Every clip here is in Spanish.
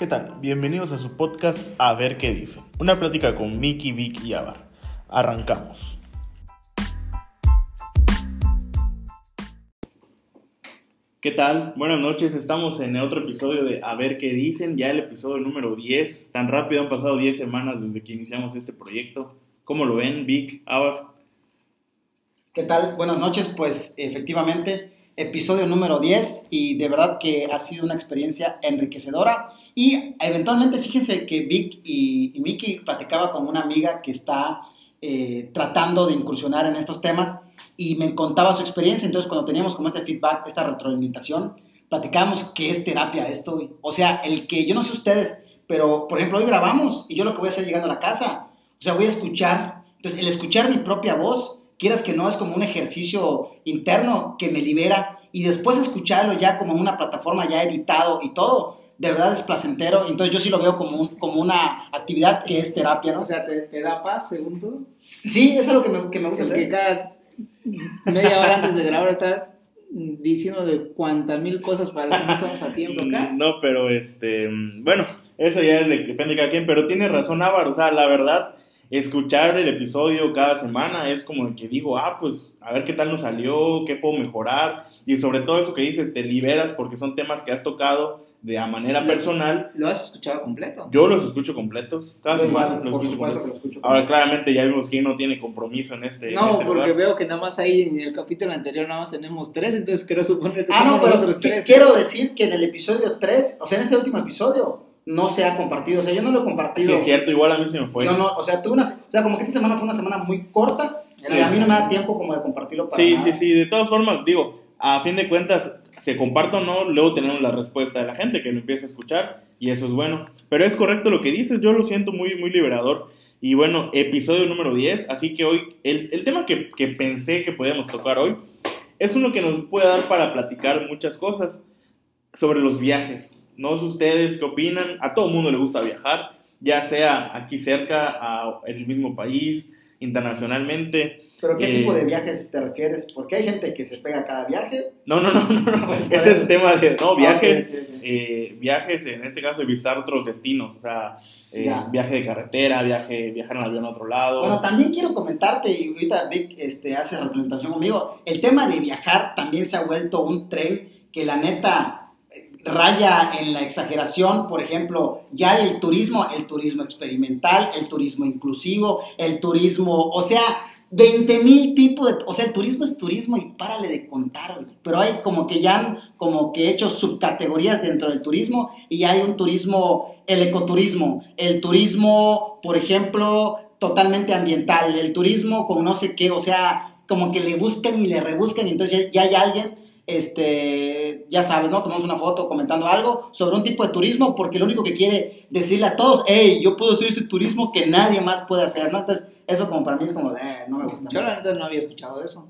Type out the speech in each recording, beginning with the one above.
¿Qué tal? Bienvenidos a su podcast A ver qué dice. Una plática con Mickey, Vic y Avar. Arrancamos. ¿Qué tal? Buenas noches, estamos en otro episodio de A ver qué dicen, ya el episodio número 10. Tan rápido han pasado 10 semanas desde que iniciamos este proyecto. ¿Cómo lo ven, Vic, Avar? ¿Qué tal? Buenas noches, pues efectivamente, episodio número 10 y de verdad que ha sido una experiencia enriquecedora y eventualmente fíjense que Vic y, y Mickey platicaba con una amiga que está eh, tratando de incursionar en estos temas y me contaba su experiencia. Entonces, cuando teníamos como este feedback, esta retroalimentación, platicábamos que es terapia esto. O sea, el que yo no sé ustedes, pero por ejemplo, hoy grabamos y yo lo que voy a hacer llegando a la casa, o sea, voy a escuchar. Entonces, el escuchar mi propia voz, quieras que no, es como un ejercicio interno que me libera y después escucharlo ya como en una plataforma ya editado y todo, de verdad es placentero. Entonces, yo sí lo veo como, un- como una actividad que es terapia, ¿no? O sea, ¿te, te da paz, según tú? Sí, eso es lo que me, que me gusta Es hacer. que cada media hora antes de grabar está diciendo de cuántas mil cosas para que no estamos a tiempo acá. No, pero este, bueno, eso ya es de, depende de cada quien, pero tiene razón Álvaro, o sea, la verdad, escuchar el episodio cada semana es como que digo, ah, pues a ver qué tal nos salió, qué puedo mejorar, y sobre todo eso que dices, te liberas porque son temas que has tocado de a manera Lo- personal. ¿Lo has escuchado completo? Yo los escucho completos, cada semana los por escucho supuesto que completos. lo escucho. Ahora, claramente ya vimos que no tiene compromiso en este. en No, este porque lugar. veo que nada más ahí en el capítulo anterior nada más tenemos tres, entonces quiero suponer que Ah, no, pero qui- tres. quiero decir que en el episodio 3, o sea, en este último episodio, no se ha compartido. O sea, yo no lo he Sí, compartido. es cierto, igual a mí se me fue. Yo no, o sea, tuve una, o sea, como que esta semana fue una semana muy corta, Sí. y a mí no me da tiempo como de compartirlo para Sí, nada. sí, sí, de todas formas, digo, a fin de cuentas, se comparto o no, luego tenemos la respuesta de la gente que lo empieza a escuchar y eso es bueno. Pero es correcto lo que dices, yo lo siento muy, muy liberador. Y bueno, episodio número 10, así que hoy, el, el tema que, que pensé que podíamos tocar hoy es uno que nos puede dar para platicar muchas cosas sobre los viajes. No sé ustedes qué opinan, a todo mundo le gusta viajar, ya sea aquí cerca, en el mismo país, internacionalmente. Pero ¿qué Eh, tipo de viajes te refieres? Porque hay gente que se pega a cada viaje. No, no, no, no, no. Ese es el tema de, no, viajes, eh, viajes, en este caso, de visitar otros destinos, o sea, eh, viaje de carretera, viaje, viajar en avión a otro lado. Bueno, también quiero comentarte, y ahorita Vic este, hace representación conmigo, el tema de viajar también se ha vuelto un tren que la neta raya en la exageración, por ejemplo, ya el turismo, el turismo experimental, el turismo inclusivo, el turismo, o sea, 20 mil tipos de, o sea, el turismo es turismo y párale de contar, güey. pero hay como que ya han como que hecho subcategorías dentro del turismo y hay un turismo, el ecoturismo, el turismo, por ejemplo, totalmente ambiental, el turismo con no sé qué, o sea, como que le buscan y le rebuscan y entonces ya, ya hay alguien, este, ya sabes, ¿no? Tomamos una foto comentando algo sobre un tipo de turismo porque lo único que quiere decirle a todos, hey, yo puedo hacer este turismo que nadie más puede hacer, ¿no? Entonces, eso como para mí es como, eh, no me gusta. Yo la neta no había escuchado eso.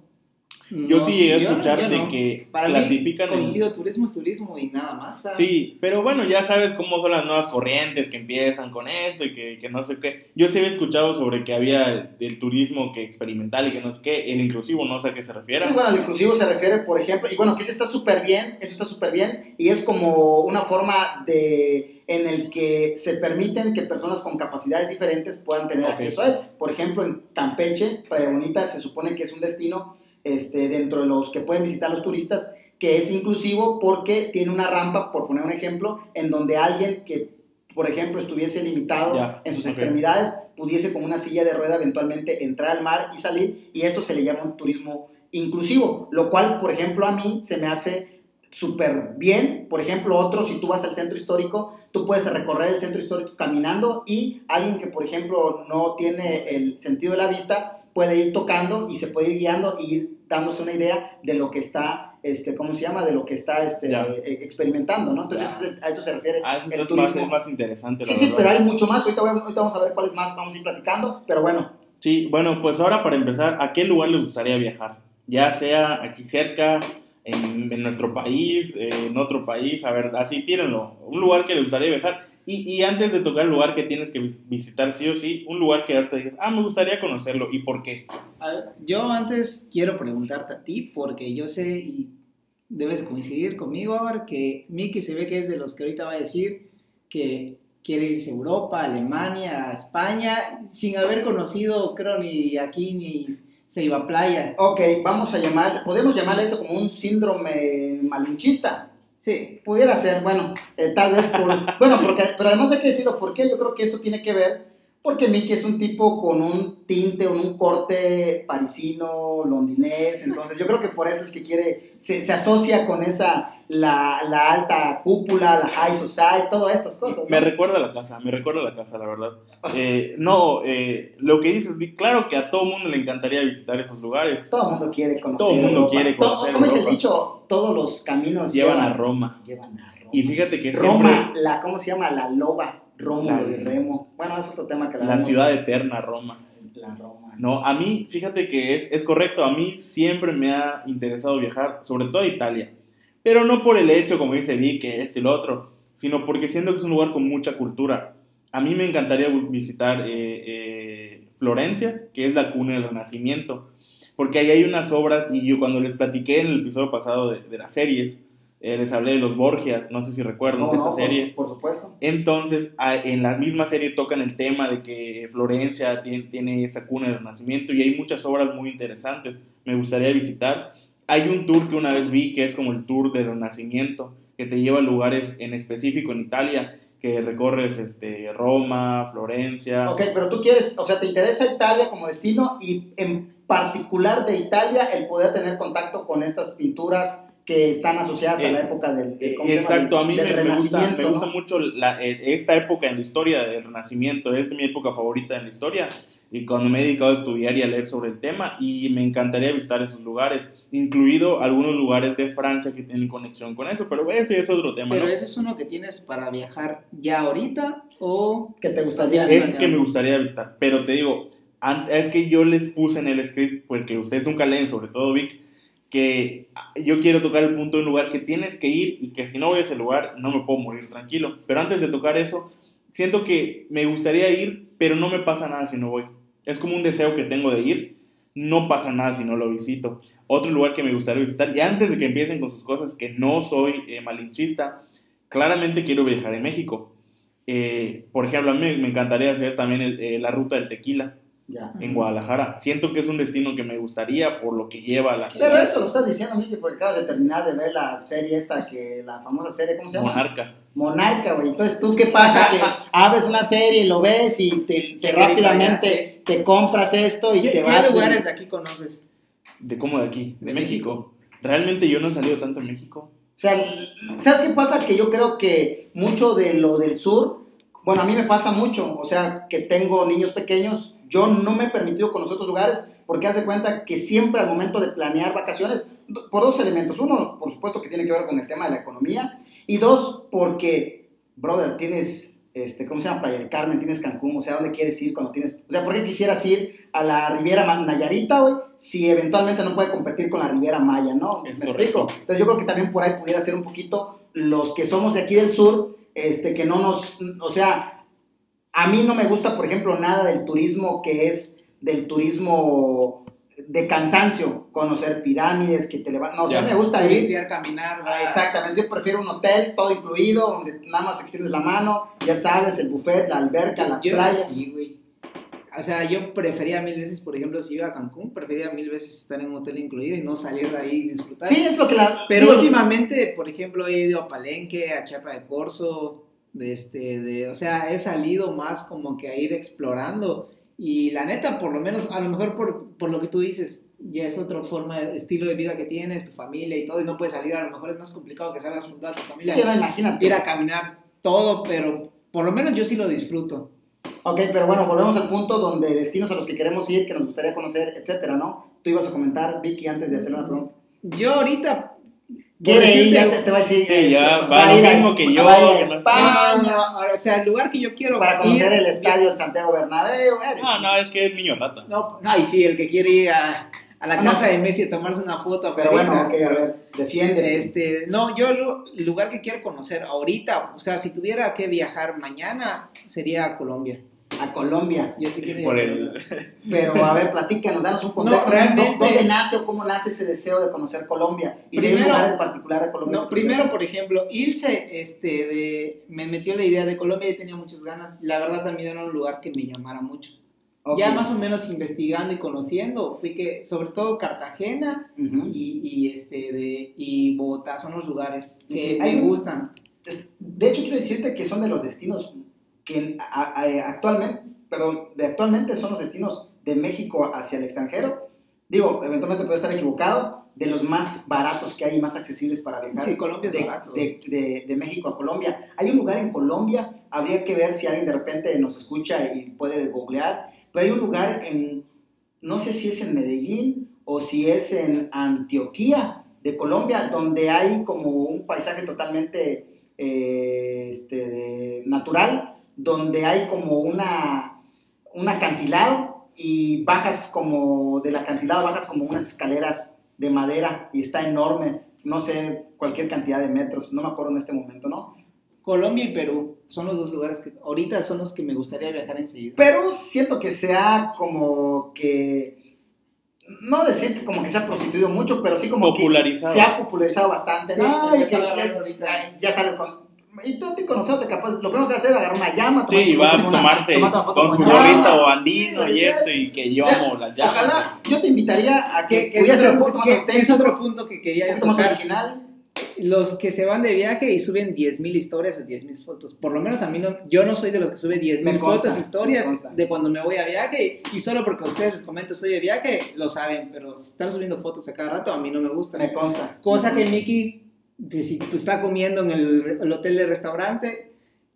Yo No, sí llegué a yo no, escuchar yo de no. que Para clasifican mí, en- coincido, turismo es turismo y nada más. ¿sabes? Sí, pero bueno, ya sabes cómo son las nuevas corrientes que empiezan con eso y que, que no sé qué. Yo sí había escuchado sobre que había el turismo que experimental y que no sé qué, el inclusivo, no sé a qué se refiere. Sí, bueno, al inclusivo se refiere, por ejemplo, y bueno, que eso está súper bien, eso está súper bien, y es como una forma de, en el que se permiten que personas con capacidades diferentes puedan tener Ok. acceso a él. Por ejemplo, en Campeche, Playa Bonita, se supone que es un destino este, dentro de los que pueden visitar los turistas, que es inclusivo porque tiene una rampa, por poner un ejemplo, en donde alguien que, por ejemplo, estuviese limitado en sus extremidades, pudiese con una silla de rueda eventualmente entrar al mar y salir, y esto se le llama un turismo inclusivo, lo cual, por ejemplo, a mí se me hace súper bien. Por ejemplo, otro, si tú vas al centro histórico, tú puedes recorrer el centro histórico caminando y alguien que, por ejemplo, no tiene el sentido de la vista, puede ir tocando y se puede ir guiando y ir dándose una idea de lo que está, este, ¿cómo se llama? De lo que está este, eh, experimentando, ¿no? Entonces, a eso se refiere Ah, eso el más, turismo. es más interesante. Sí, sí, verdad. pero hay mucho más. Ahorita, ahorita vamos a ver cuáles más vamos a ir platicando. Pero bueno, Sí, bueno, pues ahora para empezar, ¿a qué lugar les gustaría viajar? Ya sea aquí cerca, en, en nuestro país, eh, en otro país, a ver, así tírenlo. Un lugar que les gustaría viajar. Y, y antes de tocar el lugar que tienes que vis- visitar sí o sí, un lugar que ahorita dices, ah, me gustaría conocerlo. ¿Y por qué? A ver, yo antes quiero preguntarte a ti, porque yo sé y debes coincidir conmigo, Abar, que Miki se ve que es de los que ahorita va a decir, que quiere irse a Europa, a Alemania, a España, sin haber conocido, creo, ni aquí ni Ceiba Playa. Ok, vamos a llamar, podemos llamarle eso como un síndrome malinchista. Sí, Pudiera ser, bueno, eh, tal vez por... bueno, porque, pero además hay que decirlo, ¿por qué? Yo creo que eso tiene que ver porque Mickey es un tipo con un tinte o un corte parisino, londinés, entonces yo creo que por eso es que quiere, se, se asocia con esa, la, la alta cúpula, la high society, todas estas cosas. ¿no? Me recuerda a la casa, me recuerda a la casa, la verdad. Eh, no, eh, lo que dices, di- claro que a todo mundo le encantaría visitar esos lugares. Todo el mundo quiere conocer. Todo el mundo Europa. quiere To- conocer ¿Cómo es el dicho? Todos los caminos Llevan a Roma. Llevan a Roma. Y fíjate que Roma, siempre la, ¿cómo se llama? La loba, Rómulo La- y Remo. Bueno, es otro tema que la hablaremos. ciudad eterna, Roma. La Roma. No, a mí, fíjate que es, es correcto, a mí siempre me ha interesado viajar, sobre todo a Italia. Pero no por el hecho, como dice Vic, que este y lo otro, sino porque siento que es un lugar con mucha cultura. A mí me encantaría visitar eh, eh, Florencia, que es la cuna del Renacimiento, porque ahí hay unas obras, y yo cuando les platiqué en el episodio pasado de, de las series, eh, les hablé de los Borgias, no sé si recuerdan No, de no, esa por, serie. su- por supuesto. Entonces, en la misma serie tocan el tema de que Florencia tiene, tiene esa cuna del Renacimiento y hay muchas obras muy interesantes. Me gustaría visitar. Hay un tour que una vez vi que es como el tour del Renacimiento, que te lleva a lugares en específico en Italia, que recorres este, Roma, Florencia. Ok, pero tú quieres, o sea, te interesa Italia como destino y en particular de Italia el poder tener contacto con estas pinturas que están asociadas a Eh, la época del, del- Eh, ¿cómo se llama? Exacto, a mí Del me, me gusta, Renacimiento, me gusta ¿no? mucho la- eh, esta época en la historia del Renacimiento, es mi época favorita en la historia y cuando me he dedicado a estudiar y a leer sobre el tema y me encantaría visitar esos lugares, incluido algunos lugares de Francia que tienen conexión con eso, pero eso es otro tema. pero ¿no? ese es uno que tienes para viajar ya ahorita o que te gustaría es que me gustaría visitar, pero te digo, es que yo les puse en el script, porque ustedes nunca leen, sobre todo Vic, que yo quiero tocar el punto de un lugar que tienes que ir y que si no voy a ese lugar no me puedo morir tranquilo. Pero antes de tocar eso, siento que me gustaría ir, pero no me pasa nada si no voy. Es como un deseo que tengo de ir, no pasa nada si no lo visito. Otro lugar que me gustaría visitar, y antes de que empiecen con sus cosas, que no soy eh, malinchista, claramente quiero viajar en México. Eh, por ejemplo, a mí me encantaría hacer también eh, la ruta del tequila Ya. en Guadalajara. Siento que es un destino que me gustaría por lo que lleva la Pero eso lo estás diciendo, Miki, porque acabas de terminar de ver la serie esta, que la famosa serie, ¿cómo se llama? monarca. Monarca, güey. Entonces, ¿tú qué pasa? Que abres una serie y lo ves y te, te Sí, rápidamente te compras esto y ¿Qué, te qué vas. y- lugares de aquí conoces? ¿De cómo de aquí? De, De México. Realmente yo no he salido tanto en México. O sea, ¿sabes qué pasa? Que yo creo que mucho de lo del sur, bueno, a mí me pasa mucho, o sea, que tengo niños pequeños, yo no me he permitido conocer otros lugares porque hace cuenta que siempre al momento de planear vacaciones, por dos elementos, uno, por supuesto que tiene que ver con el tema de la economía, y dos, porque, brother, tienes, este, ¿cómo se llama? Playa del Carmen, tienes Cancún, o sea, ¿dónde quieres ir cuando tienes, o sea, ¿por qué quisieras ir a la Riviera Nayarita, güey, si eventualmente no puede competir con la Riviera Maya, ¿no? Es ¿Me correcto. explico? Entonces yo creo que también por ahí pudiera ser un poquito los que somos de aquí del sur, este, que no nos, o sea, a mí no me gusta, por ejemplo, nada del turismo que es del turismo de cansancio, conocer pirámides, que te levantan, no, o sea, Ya. me gusta ir, caminar, Ah, exactamente, yo prefiero un hotel todo incluido, donde nada más extiendes la mano, ya sabes, el buffet, la alberca, la Yo playa. así, güey. O sea, yo prefería mil veces, por ejemplo, si iba a Cancún, prefería mil veces estar en un hotel incluido y no salir de ahí y disfrutar. Sí, es lo que la... Pero últimamente, por ejemplo, he ido a Palenque, a Chiapa de Corzo, este, de, o sea, he salido más como que a ir explorando. Y la neta, por lo menos, a lo mejor por, por lo que tú dices, ya es otra forma, estilo de vida que tienes, tu familia y todo, y no puedes salir, a lo mejor es más complicado que salgas con toda tu sí, familia, no, imagínate. ir a caminar todo, pero por lo menos yo sí lo disfruto. Ok, pero bueno, volvemos al punto donde destinos a los que queremos ir, que nos gustaría conocer, etcétera, ¿no? Tú ibas a comentar, Vicky, antes de hacerle una pregunta. Yo ahorita... Quiere ir, ya te, te va a decir. Sí, ya, va a lo ir a mismo Es- que yo, va a ir a que no- España, No, no, no, o sea, el lugar que yo quiero para conocer ir- el estadio del Santiago Bernabéu. eres- No, no, es que es niño rata. No, no, y sí, el que quiere ir a, a la Ah, no. casa de Messi a tomarse una foto. Pero bueno, ahorita. ok, a ver, defiende. Este, no, yo lo- el lugar que quiero conocer ahorita, o sea, si tuviera que viajar mañana, sería a Colombia. A Colombia. Yo sí quiero ir Por el... Colombia. Pero a ver, platícanos, danos un contexto. No, realmente- ¿Dónde nace o cómo nace ese deseo de conocer Colombia? Y si hay un Primero- lugar en particular de Colombia. No, primero, por ejemplo, Ilse este, de, me metió la idea de Colombia y tenía muchas ganas. La verdad también era un lugar que me llamara mucho. Ok. Ya más o menos investigando y conociendo, fui que, sobre todo Cartagena Ujú. y, y, este, de, y Bogotá son los lugares que Ok, hay me gustan. De hecho, quiero decirte que son de los destinos que a- a- actualmente, perdón, de actualmente son los destinos de México hacia el extranjero. Digo, eventualmente puedo estar equivocado, de los más baratos que hay y más accesibles para viajar. Sí, Colombia es de, barato. de- de- de México a Colombia. Hay un lugar en Colombia, habría que ver si alguien de repente nos escucha y puede googlear, pero hay un lugar en, no sé si es en Medellín o si es en Antioquía de Colombia, donde hay como un paisaje totalmente eh, este, natural, donde hay como una, un acantilado y bajas como del acantilado, bajas como unas escaleras de madera y está enorme, no sé, cualquier cantidad de metros, no me acuerdo en este momento, ¿no? Colombia y Perú son los dos lugares que ahorita son los que me gustaría viajar enseguida. Pero siento que sea como que, no decir que como que se ha prostituido mucho, pero sí como que se ha popularizado bastante. Ya, ya- ya sales con... Y tú te conociendo, capaz, lo primero que vas a hacer es agarrar una llama, Sí, y va a tomarse tomarte una foto con su llama. gorrita o andino Sí, y esto y que o sea, llevamos las llamas. Ojalá, yo te invitaría a que, Que, pudiera un poquito más que es auténtico, otro punto que un quería más tocar. original. Los que se van de viaje y suben 10.000 historias o 10.000 fotos. Por lo menos a mí no, yo no soy de los que sube 10.000 Me consta, fotos, historias de cuando me voy a viaje. Y solo porque a ustedes les comento estoy de viaje, lo saben. Pero estar subiendo fotos a cada rato a mí no me gusta. Me consta. Cosa que Mickey de si está comiendo en el, el hotel del restaurante.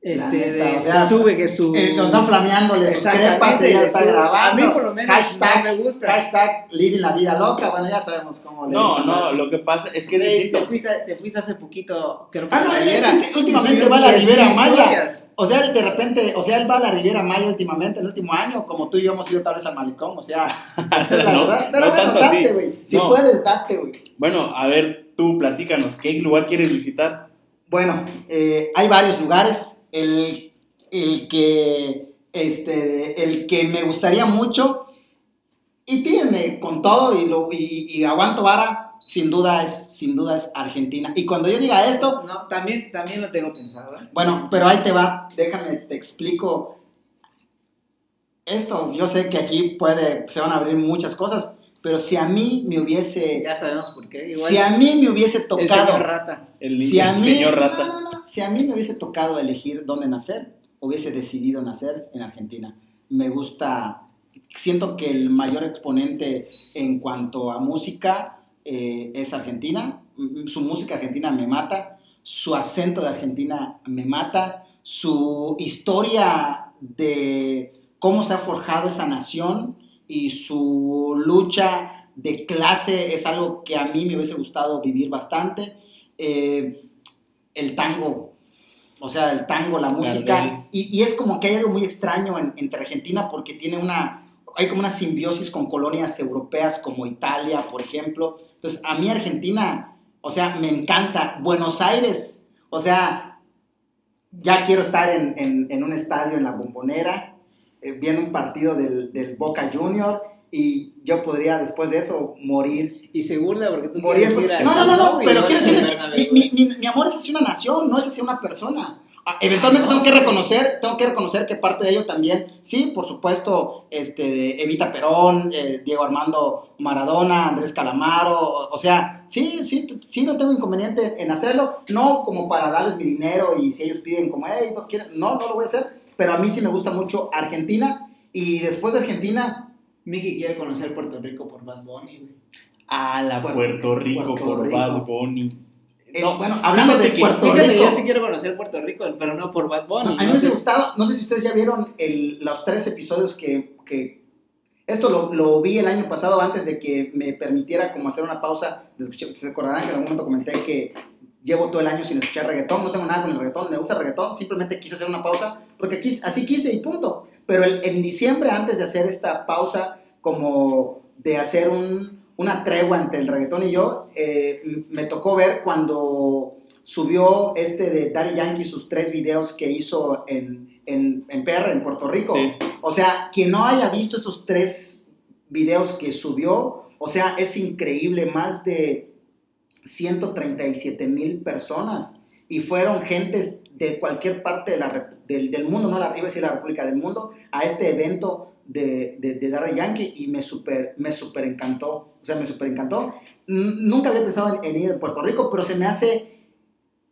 Este, neta, de- o sea, sube que su. Eh, nos están flameándole sus crepas, ella le está sube. grabando. A mí por lo menos hashtag, no me gusta. Hashtag living la vida loca, bueno, ya sabemos cómo le No, gusta, no, lo que pasa es que te, distinto. fuiste, te fuiste hace poquito, creo que Ah, no, él es y últimamente va a la 10.000 Riviera Maya. O sea, él de repente, o sea, él va a la Riviera Maya últimamente, el último año, como tú y yo hemos ido tal vez al malecón, o sea, esa es la No, verdad. Pero no bueno, date, güey. Si No. puedes, date, güey. Bueno, a ver, tú platícanos, ¿qué lugar quieres visitar? Bueno, eh, hay varios lugares. El, el que, este, el que me gustaría mucho, y tírenme con todo y, lo, y, y aguanto vara, sin duda, es, sin duda es Argentina. Y cuando yo diga esto, No, también, también lo tengo pensado. ¿eh? Bueno, pero ahí te va, déjame, te explico. Esto, yo sé que aquí puede, se van a abrir muchas cosas, pero si a mí me hubiese, Ya sabemos por qué. Igual si a mí me hubiese el tocado, señor rata. El, si a el mí, señor no, Rata. no, no, si a mí me hubiese tocado elegir dónde nacer, hubiese decidido nacer en Argentina. Me gusta, siento que el mayor exponente en cuanto a música eh, es Argentina. Mm, Su música argentina me mata, su acento de Argentina me mata, su historia de cómo se ha forjado esa nación y su lucha de clase es algo que a mí me hubiese gustado vivir bastante. Eh, el tango, o sea, el tango, la música, y, y es como que hay algo muy extraño en- entre Argentina porque tiene una, hay como una simbiosis con colonias europeas como Italia, por ejemplo. Entonces, a mí Argentina, o sea, me encanta. Buenos Aires, o sea, ya quiero estar en, en- en un estadio en la bombonera, viendo un partido del, del Boca Junior, y yo podría después de eso morir Y se burla porque tú morir. quieres ir al No, no, no, no, pero no quiero a decirle que mi, mi- mi- amor es hacia una nación, no es hacia una persona. Ah, Eventualmente tengo que reconocer, tengo que reconocer que parte de ello también, sí, por supuesto, este, Evita Perón, eh, Diego Armando Maradona, Andrés Calamaro, o, o sea, sí, sí, sí, no tengo inconveniente en hacerlo, no como para darles mi dinero y si ellos piden como, hey, no, quieren", no, no lo voy a hacer, pero a mí sí me gusta mucho Argentina y después de Argentina, Mickey quiere conocer Puerto Rico por Bad Bunny, güey. A la Puerto- Puerto, Rico Puerto por Rico. Bad Bunny. No, bueno, hablando de que- Puerto Rico. yo sí quiero conocer Puerto Rico, pero no por Bad Bunny. No, a mí me hubiese gustado, no sé si ustedes ya vieron el- los tres episodios que, que- esto lo, lo vi el año pasado antes de que me permitiera como hacer una pausa se acordarán que en algún momento comenté que llevo todo el año sin escuchar reggaetón, no tengo nada con el reggaetón, me gusta el reggaetón, simplemente quise hacer una pausa porque así quise y punto. Pero el- en diciembre, antes de hacer esta pausa, como de hacer un- una tregua entre el reggaetón y yo, eh, me tocó ver cuando subió este de Daddy Yankee sus tres videos que hizo en, en, en PR, en Puerto Rico. Sí. O sea, quien no haya visto estos tres videos que subió, o sea, es increíble, más de 137 mil personas y fueron gentes de cualquier parte de la del, del mundo, no la, iba a decir la República del Mundo, a este evento de, de, de Daddy Yankee y me super, me super encantó, o sea, me super encantó. Nunca había pensado en, en ir a Puerto Rico, pero se me hace,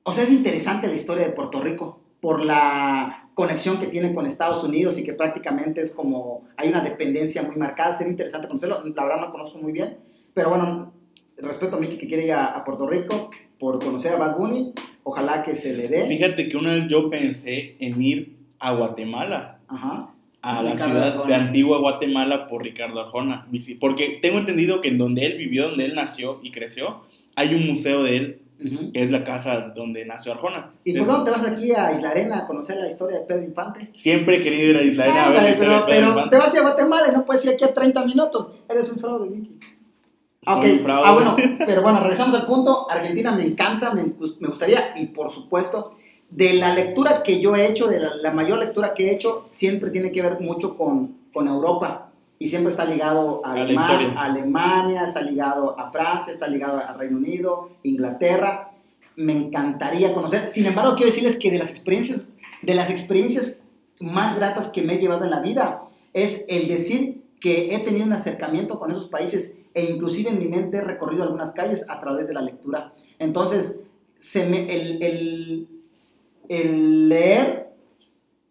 o sea, es interesante la historia de Puerto Rico por la conexión que tiene con Estados Unidos y que prácticamente es como, hay una dependencia muy marcada, sería interesante conocerlo, la verdad no lo conozco muy bien, pero bueno, respeto a Miki que quiere ir a, a Puerto Rico por conocer a Bad Bunny, ojalá que se le dé. Fíjate que una vez yo pensé en ir a Guatemala, Ajá. a la Ricardo ciudad Arjona. de Antigua Guatemala por Ricardo Arjona. Porque tengo entendido que en donde él vivió, donde él nació y creció, hay un museo de él, Ujú. que es la casa donde nació Arjona. ¿Y por no te vas aquí a Isla Arena a conocer la historia de Pedro Infante? Siempre he querido ir a Isla Arena a ver la historia pero, de Pedro pero Infante. te vas a Guatemala y no puedes ir aquí a 30 minutos. Eres un fraude, Miki. Ok, ah, bueno, pero bueno, regresamos al punto. Argentina me encanta, me, gus- me gustaría, y por supuesto, de la lectura que yo he hecho, de la, la mayor lectura que he hecho, siempre tiene que ver mucho con, con Europa. Y siempre está ligado a, A la Alema- historia. a Alemania, está ligado a Francia, está ligado a Reino Unido, Inglaterra. Me encantaría conocer. Sin embargo, quiero decirles que de las experiencias, de las experiencias más gratas que me he llevado en la vida, es el decir que he tenido un acercamiento con esos países e inclusive en mi mente he recorrido algunas calles a través de la lectura. Entonces, se el, el- leer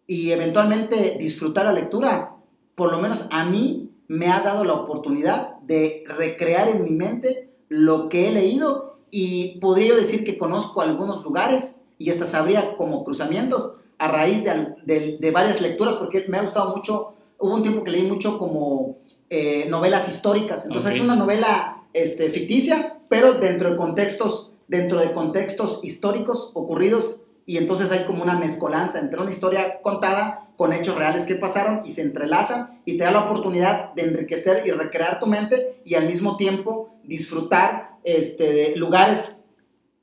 y eventualmente disfrutar la lectura, por lo menos a mí me ha dado la oportunidad de recrear en mi mente lo que he leído y podría yo decir que conozco algunos lugares y hasta sabría como cruzamientos a raíz de, de- de varias lecturas porque me ha gustado mucho, hubo un tiempo que leí mucho como eh, novelas históricas, entonces es una novela este, ficticia, pero dentro de contextos, dentro de contextos históricos ocurridos y entonces hay como una mezcolanza entre una historia contada con hechos reales que pasaron y se entrelazan y te da la oportunidad de enriquecer y recrear tu mente y al mismo tiempo disfrutar este, de lugares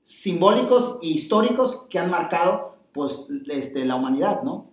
simbólicos e históricos que han marcado pues, este, la humanidad, ¿no?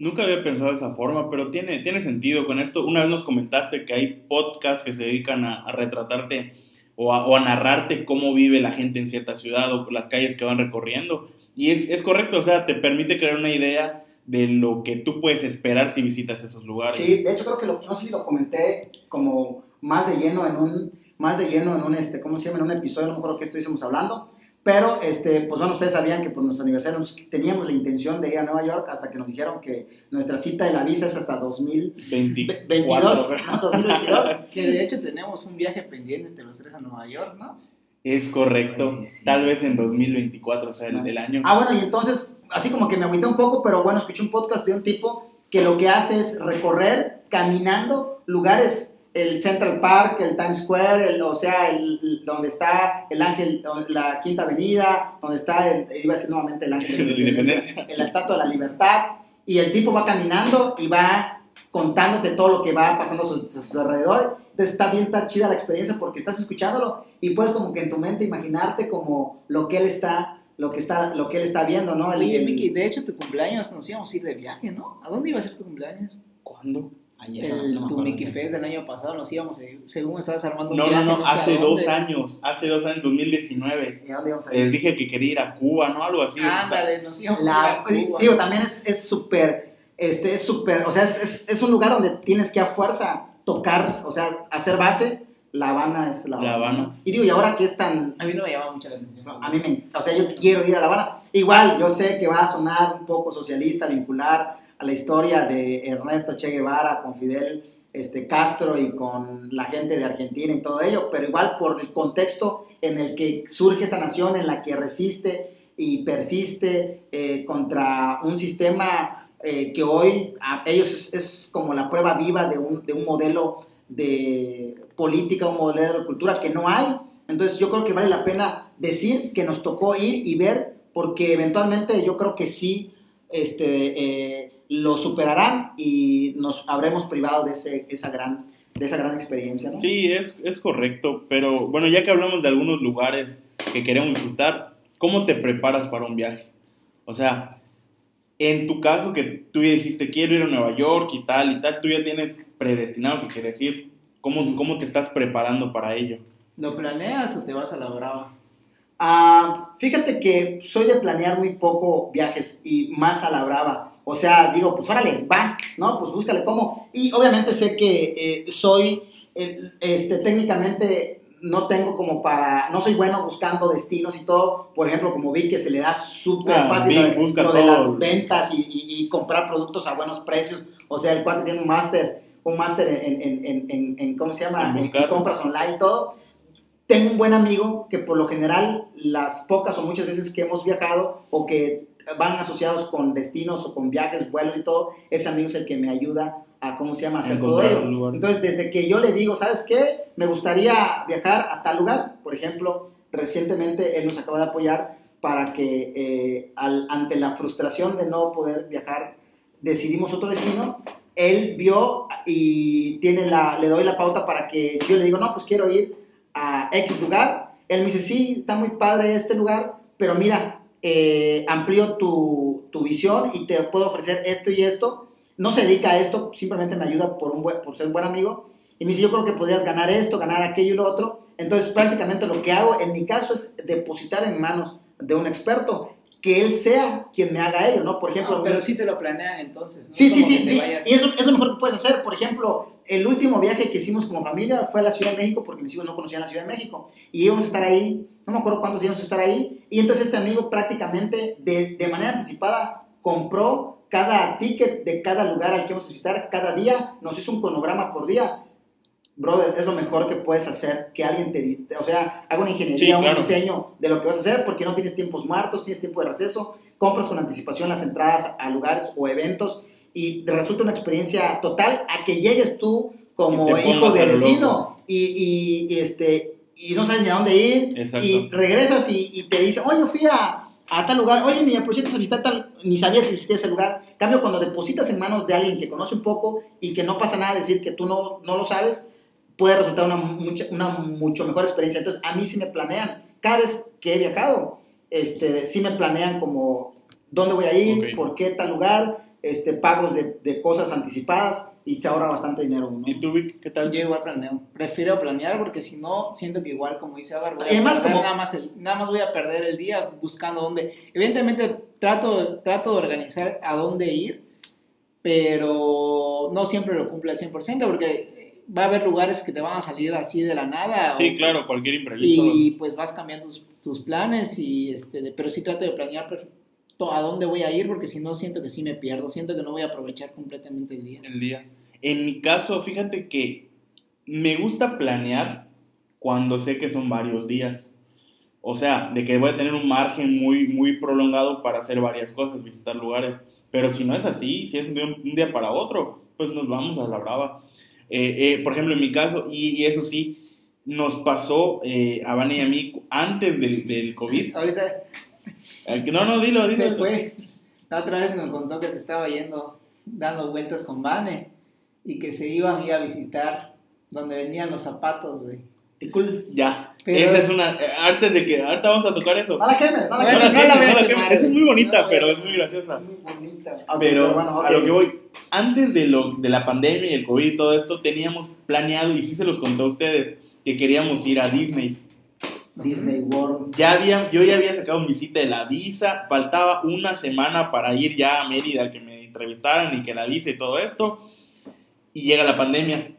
Nunca había pensado de esa forma, pero tiene, tiene sentido con esto. Una vez nos comentaste que hay podcasts que se dedican a, retratarte o a, narrarte cómo vive la gente en cierta ciudad o las calles que van recorriendo. Y es, es correcto, o sea, te permite crear una idea de lo que tú puedes esperar si visitas esos lugares. Sí, de hecho creo que lo, no sé si lo comenté como más de lleno en un, más de lleno en un, este, ¿cómo se llama? En un episodio, no me acuerdo qué estuvimos hablando, pero, este, pues bueno, ustedes sabían que por nuestro aniversario teníamos la intención de ir a Nueva York hasta que nos dijeron que nuestra cita de la visa es hasta 2022, 24, ¿no? 2022. Que de hecho tenemos un viaje pendiente entre los tres a Nueva York, ¿no? Es correcto. Pues sí, sí. Tal vez en 2024, o sea, el del año. Ah, bueno, y entonces, así como que me agüité un poco, pero bueno, escuché un podcast de un tipo que lo que hace es recorrer caminando lugares, el Central Park, el Times Square, el, o sea, el, el- donde está el Ángel, la Quinta Avenida, donde está, el, iba a decir nuevamente el Ángel de la De la Independencia, Independencia. en la Estatua de la Libertad, y el tipo va caminando y va contándote todo lo que va pasando a su, a su alrededor. Entonces está bien está chida la experiencia porque estás escuchándolo y puedes como que en tu mente imaginarte como lo que él está, lo que está, lo que él está viendo, ¿no? El- Oye, el- Miki, de hecho tu cumpleaños nos íbamos a ir de viaje, ¿no? ¿A dónde iba a ser tu cumpleaños? ¿Cuándo? Ay, El, no me tu acuerdo, Mickey sí. Fest del año pasado nos íbamos, ir, según estabas armando un No, no, viaje, no, sé hace dos años, hace dos años, 2019. ¿Y a dónde íbamos a Les ir? dije que quería ir a Cuba, ¿no? Algo así. Ándale, nos íbamos La- a ir a Cuba. digo, también es es súper, este, es súper, o sea, es, es, es un lugar donde tienes que a fuerza tocar, o sea, hacer base. La Habana es la La Habana. Y digo, y ahora que es tan, A mí no me llama mucho la atención. A mí me, o sea, yo quiero ir a La Habana. Igual, yo sé que va a sonar un poco socialista, vincular la historia de Ernesto Che Guevara con Fidel este, Castro y con la gente de Argentina y todo ello, pero igual por el contexto en el que surge esta nación, en la que resiste y persiste eh, contra un sistema eh, que hoy a ellos es, es como la prueba viva de un, de un modelo de política, un modelo de cultura que no hay. Entonces yo creo que vale la pena decir que nos tocó ir y ver, porque eventualmente yo creo que sí este, eh, lo superarán y nos habremos privado de, ese, esa, gran, de esa gran experiencia. ¿no? Sí, es, es correcto, pero bueno, ya que hablamos de algunos lugares que queremos disfrutar, ¿cómo te preparas para un viaje? O sea, en tu caso que tú ya dijiste, quiero ir a Nueva York y tal y tal, tú ya tienes predestinado que quieres ir. ¿Cómo, ¿Cómo te estás preparando para ello? ¿Lo planeas o te vas a la brava? Ah, fíjate que soy de planear muy poco viajes y más a la brava. O sea, digo, pues órale, va, ¿no? Pues búscale cómo. Y obviamente sé que eh, soy, eh, este, técnicamente no tengo como para, no soy bueno buscando destinos y todo. Por ejemplo, como vi que se le da súper Ah, fácil lo, de las ventas y, y- y comprar productos a buenos precios. O sea, el cuate tiene un máster, un máster en, en, en, en- ¿cómo se llama? En compras online y todo. Tengo un buen amigo que por lo general las pocas o muchas veces que hemos viajado o que van asociados con destinos o con viajes, vuelos y todo, ese amigo es el que me ayuda a, ¿cómo se llama?, hacer todo ello. Entonces, desde que yo le digo, ¿sabes qué? Me gustaría viajar a tal lugar. Por ejemplo, recientemente él nos acaba de apoyar para que eh, al- ante la frustración de no poder viajar, decidimos otro destino. Él vio y tiene la, le doy la pauta para que si yo le digo, no, pues quiero ir a X lugar, él me dice, sí, está muy padre este lugar, pero mira, eh, amplío tu, tu visión y te puedo ofrecer esto y esto. No se dedica a esto, simplemente me ayuda por, un por ser un buen amigo. Y me dice, yo creo que podrías ganar esto, ganar aquello y lo otro. Entonces, prácticamente lo que hago en mi caso es depositar en manos de un experto, que él sea quien me haga ello, ¿no? Por ejemplo, No, pero sí te lo planean entonces. ¿no? Sí, sí, sí, sí. vayas- Y eso es lo mejor que puedes hacer. Por ejemplo, el último viaje que hicimos como familia fue a la Ciudad de México porque mis hijos no conocían la Ciudad de México. Y íbamos a estar ahí, no me acuerdo cuántos íbamos a estar ahí. Y entonces este amigo prácticamente de, de manera anticipada compró cada ticket de cada lugar al que íbamos a visitar cada día. Nos hizo un cronograma por día. Brother, es lo mejor que puedes hacer que alguien te, di- o sea, haga una ingeniería, Sí, un claro. diseño de lo que vas a hacer porque no tienes tiempos muertos, tienes tiempo de receso, compras con anticipación las entradas a lugares o eventos y te resulta una experiencia total a que llegues tú como hijo de vecino y, y- y, este, y no sabes ni a dónde ir Exacto. y regresas y, y te dicen, oye, fui a, a tal lugar, oye, ni aprovechaste a visitar tal, ni sabías que existía ese lugar. En Cambio, cuando depositas en manos de alguien que conoce un poco y que no pasa nada decir que tú no, no lo sabes, puede resultar una, mucha- una mucho mejor experiencia. Entonces, a mí sí me planean, cada vez que he viajado, este, sí me planean como dónde voy a ir, Ok. por qué tal lugar, este, pagos de, de cosas anticipadas y te ahorra bastante dinero. ¿no? ¿Y tú, Vic, qué tal? Yo igual planeo. Prefiero planear porque si no, siento que igual, como dice Álvaro, voy a además perder como- nada, más el- nada más voy a perder el día buscando dónde. Evidentemente trato, trato de organizar a dónde ir, pero no siempre lo cumple al 100% porque va a haber lugares que te van a salir así de la nada. Sí, o- claro, cualquier imprevisto. Y pues vas cambiando tus, tus planes, y este, de- pero sí trato de planear a dónde voy a ir porque si no siento que sí me pierdo, siento que no voy a aprovechar completamente el día. el día. En mi caso, fíjate que me gusta planear cuando sé que son varios días. O sea, de que voy a tener un margen muy, muy prolongado para hacer varias cosas, visitar lugares. Pero si no es así, si es de un día para otro, pues nos vamos a la brava. Eh, eh, por ejemplo, en mi caso, y, y eso sí, nos pasó eh, a Vane y a mí antes del, del COVID. Ahorita no, no, dilo, dilo. se fue. La otra vez nos contó que se estaba yendo, dando vueltas con Vane y que se iban a ir a visitar donde vendían los zapatos, güey. Cool. Ya, Pero- esa es una... eh, antes de que... Ahorita vamos a tocar eso. No la quemes, no la Bueno, quemes. no la voy a no la quemar, quemes. Es muy bonita, pero es muy graciosa. Muy bonita. Pero, bueno, a lo que voy, antes de, lo, de la pandemia y el COVID y todo esto, teníamos planeado, y sí se los conté a ustedes, que queríamos ir a Disney. Disney World. Ya había, yo ya había sacado mi cita de la visa, faltaba una semana para ir ya a Mérida, que me entrevistaran y que la visa y todo esto, y llega la pandemia.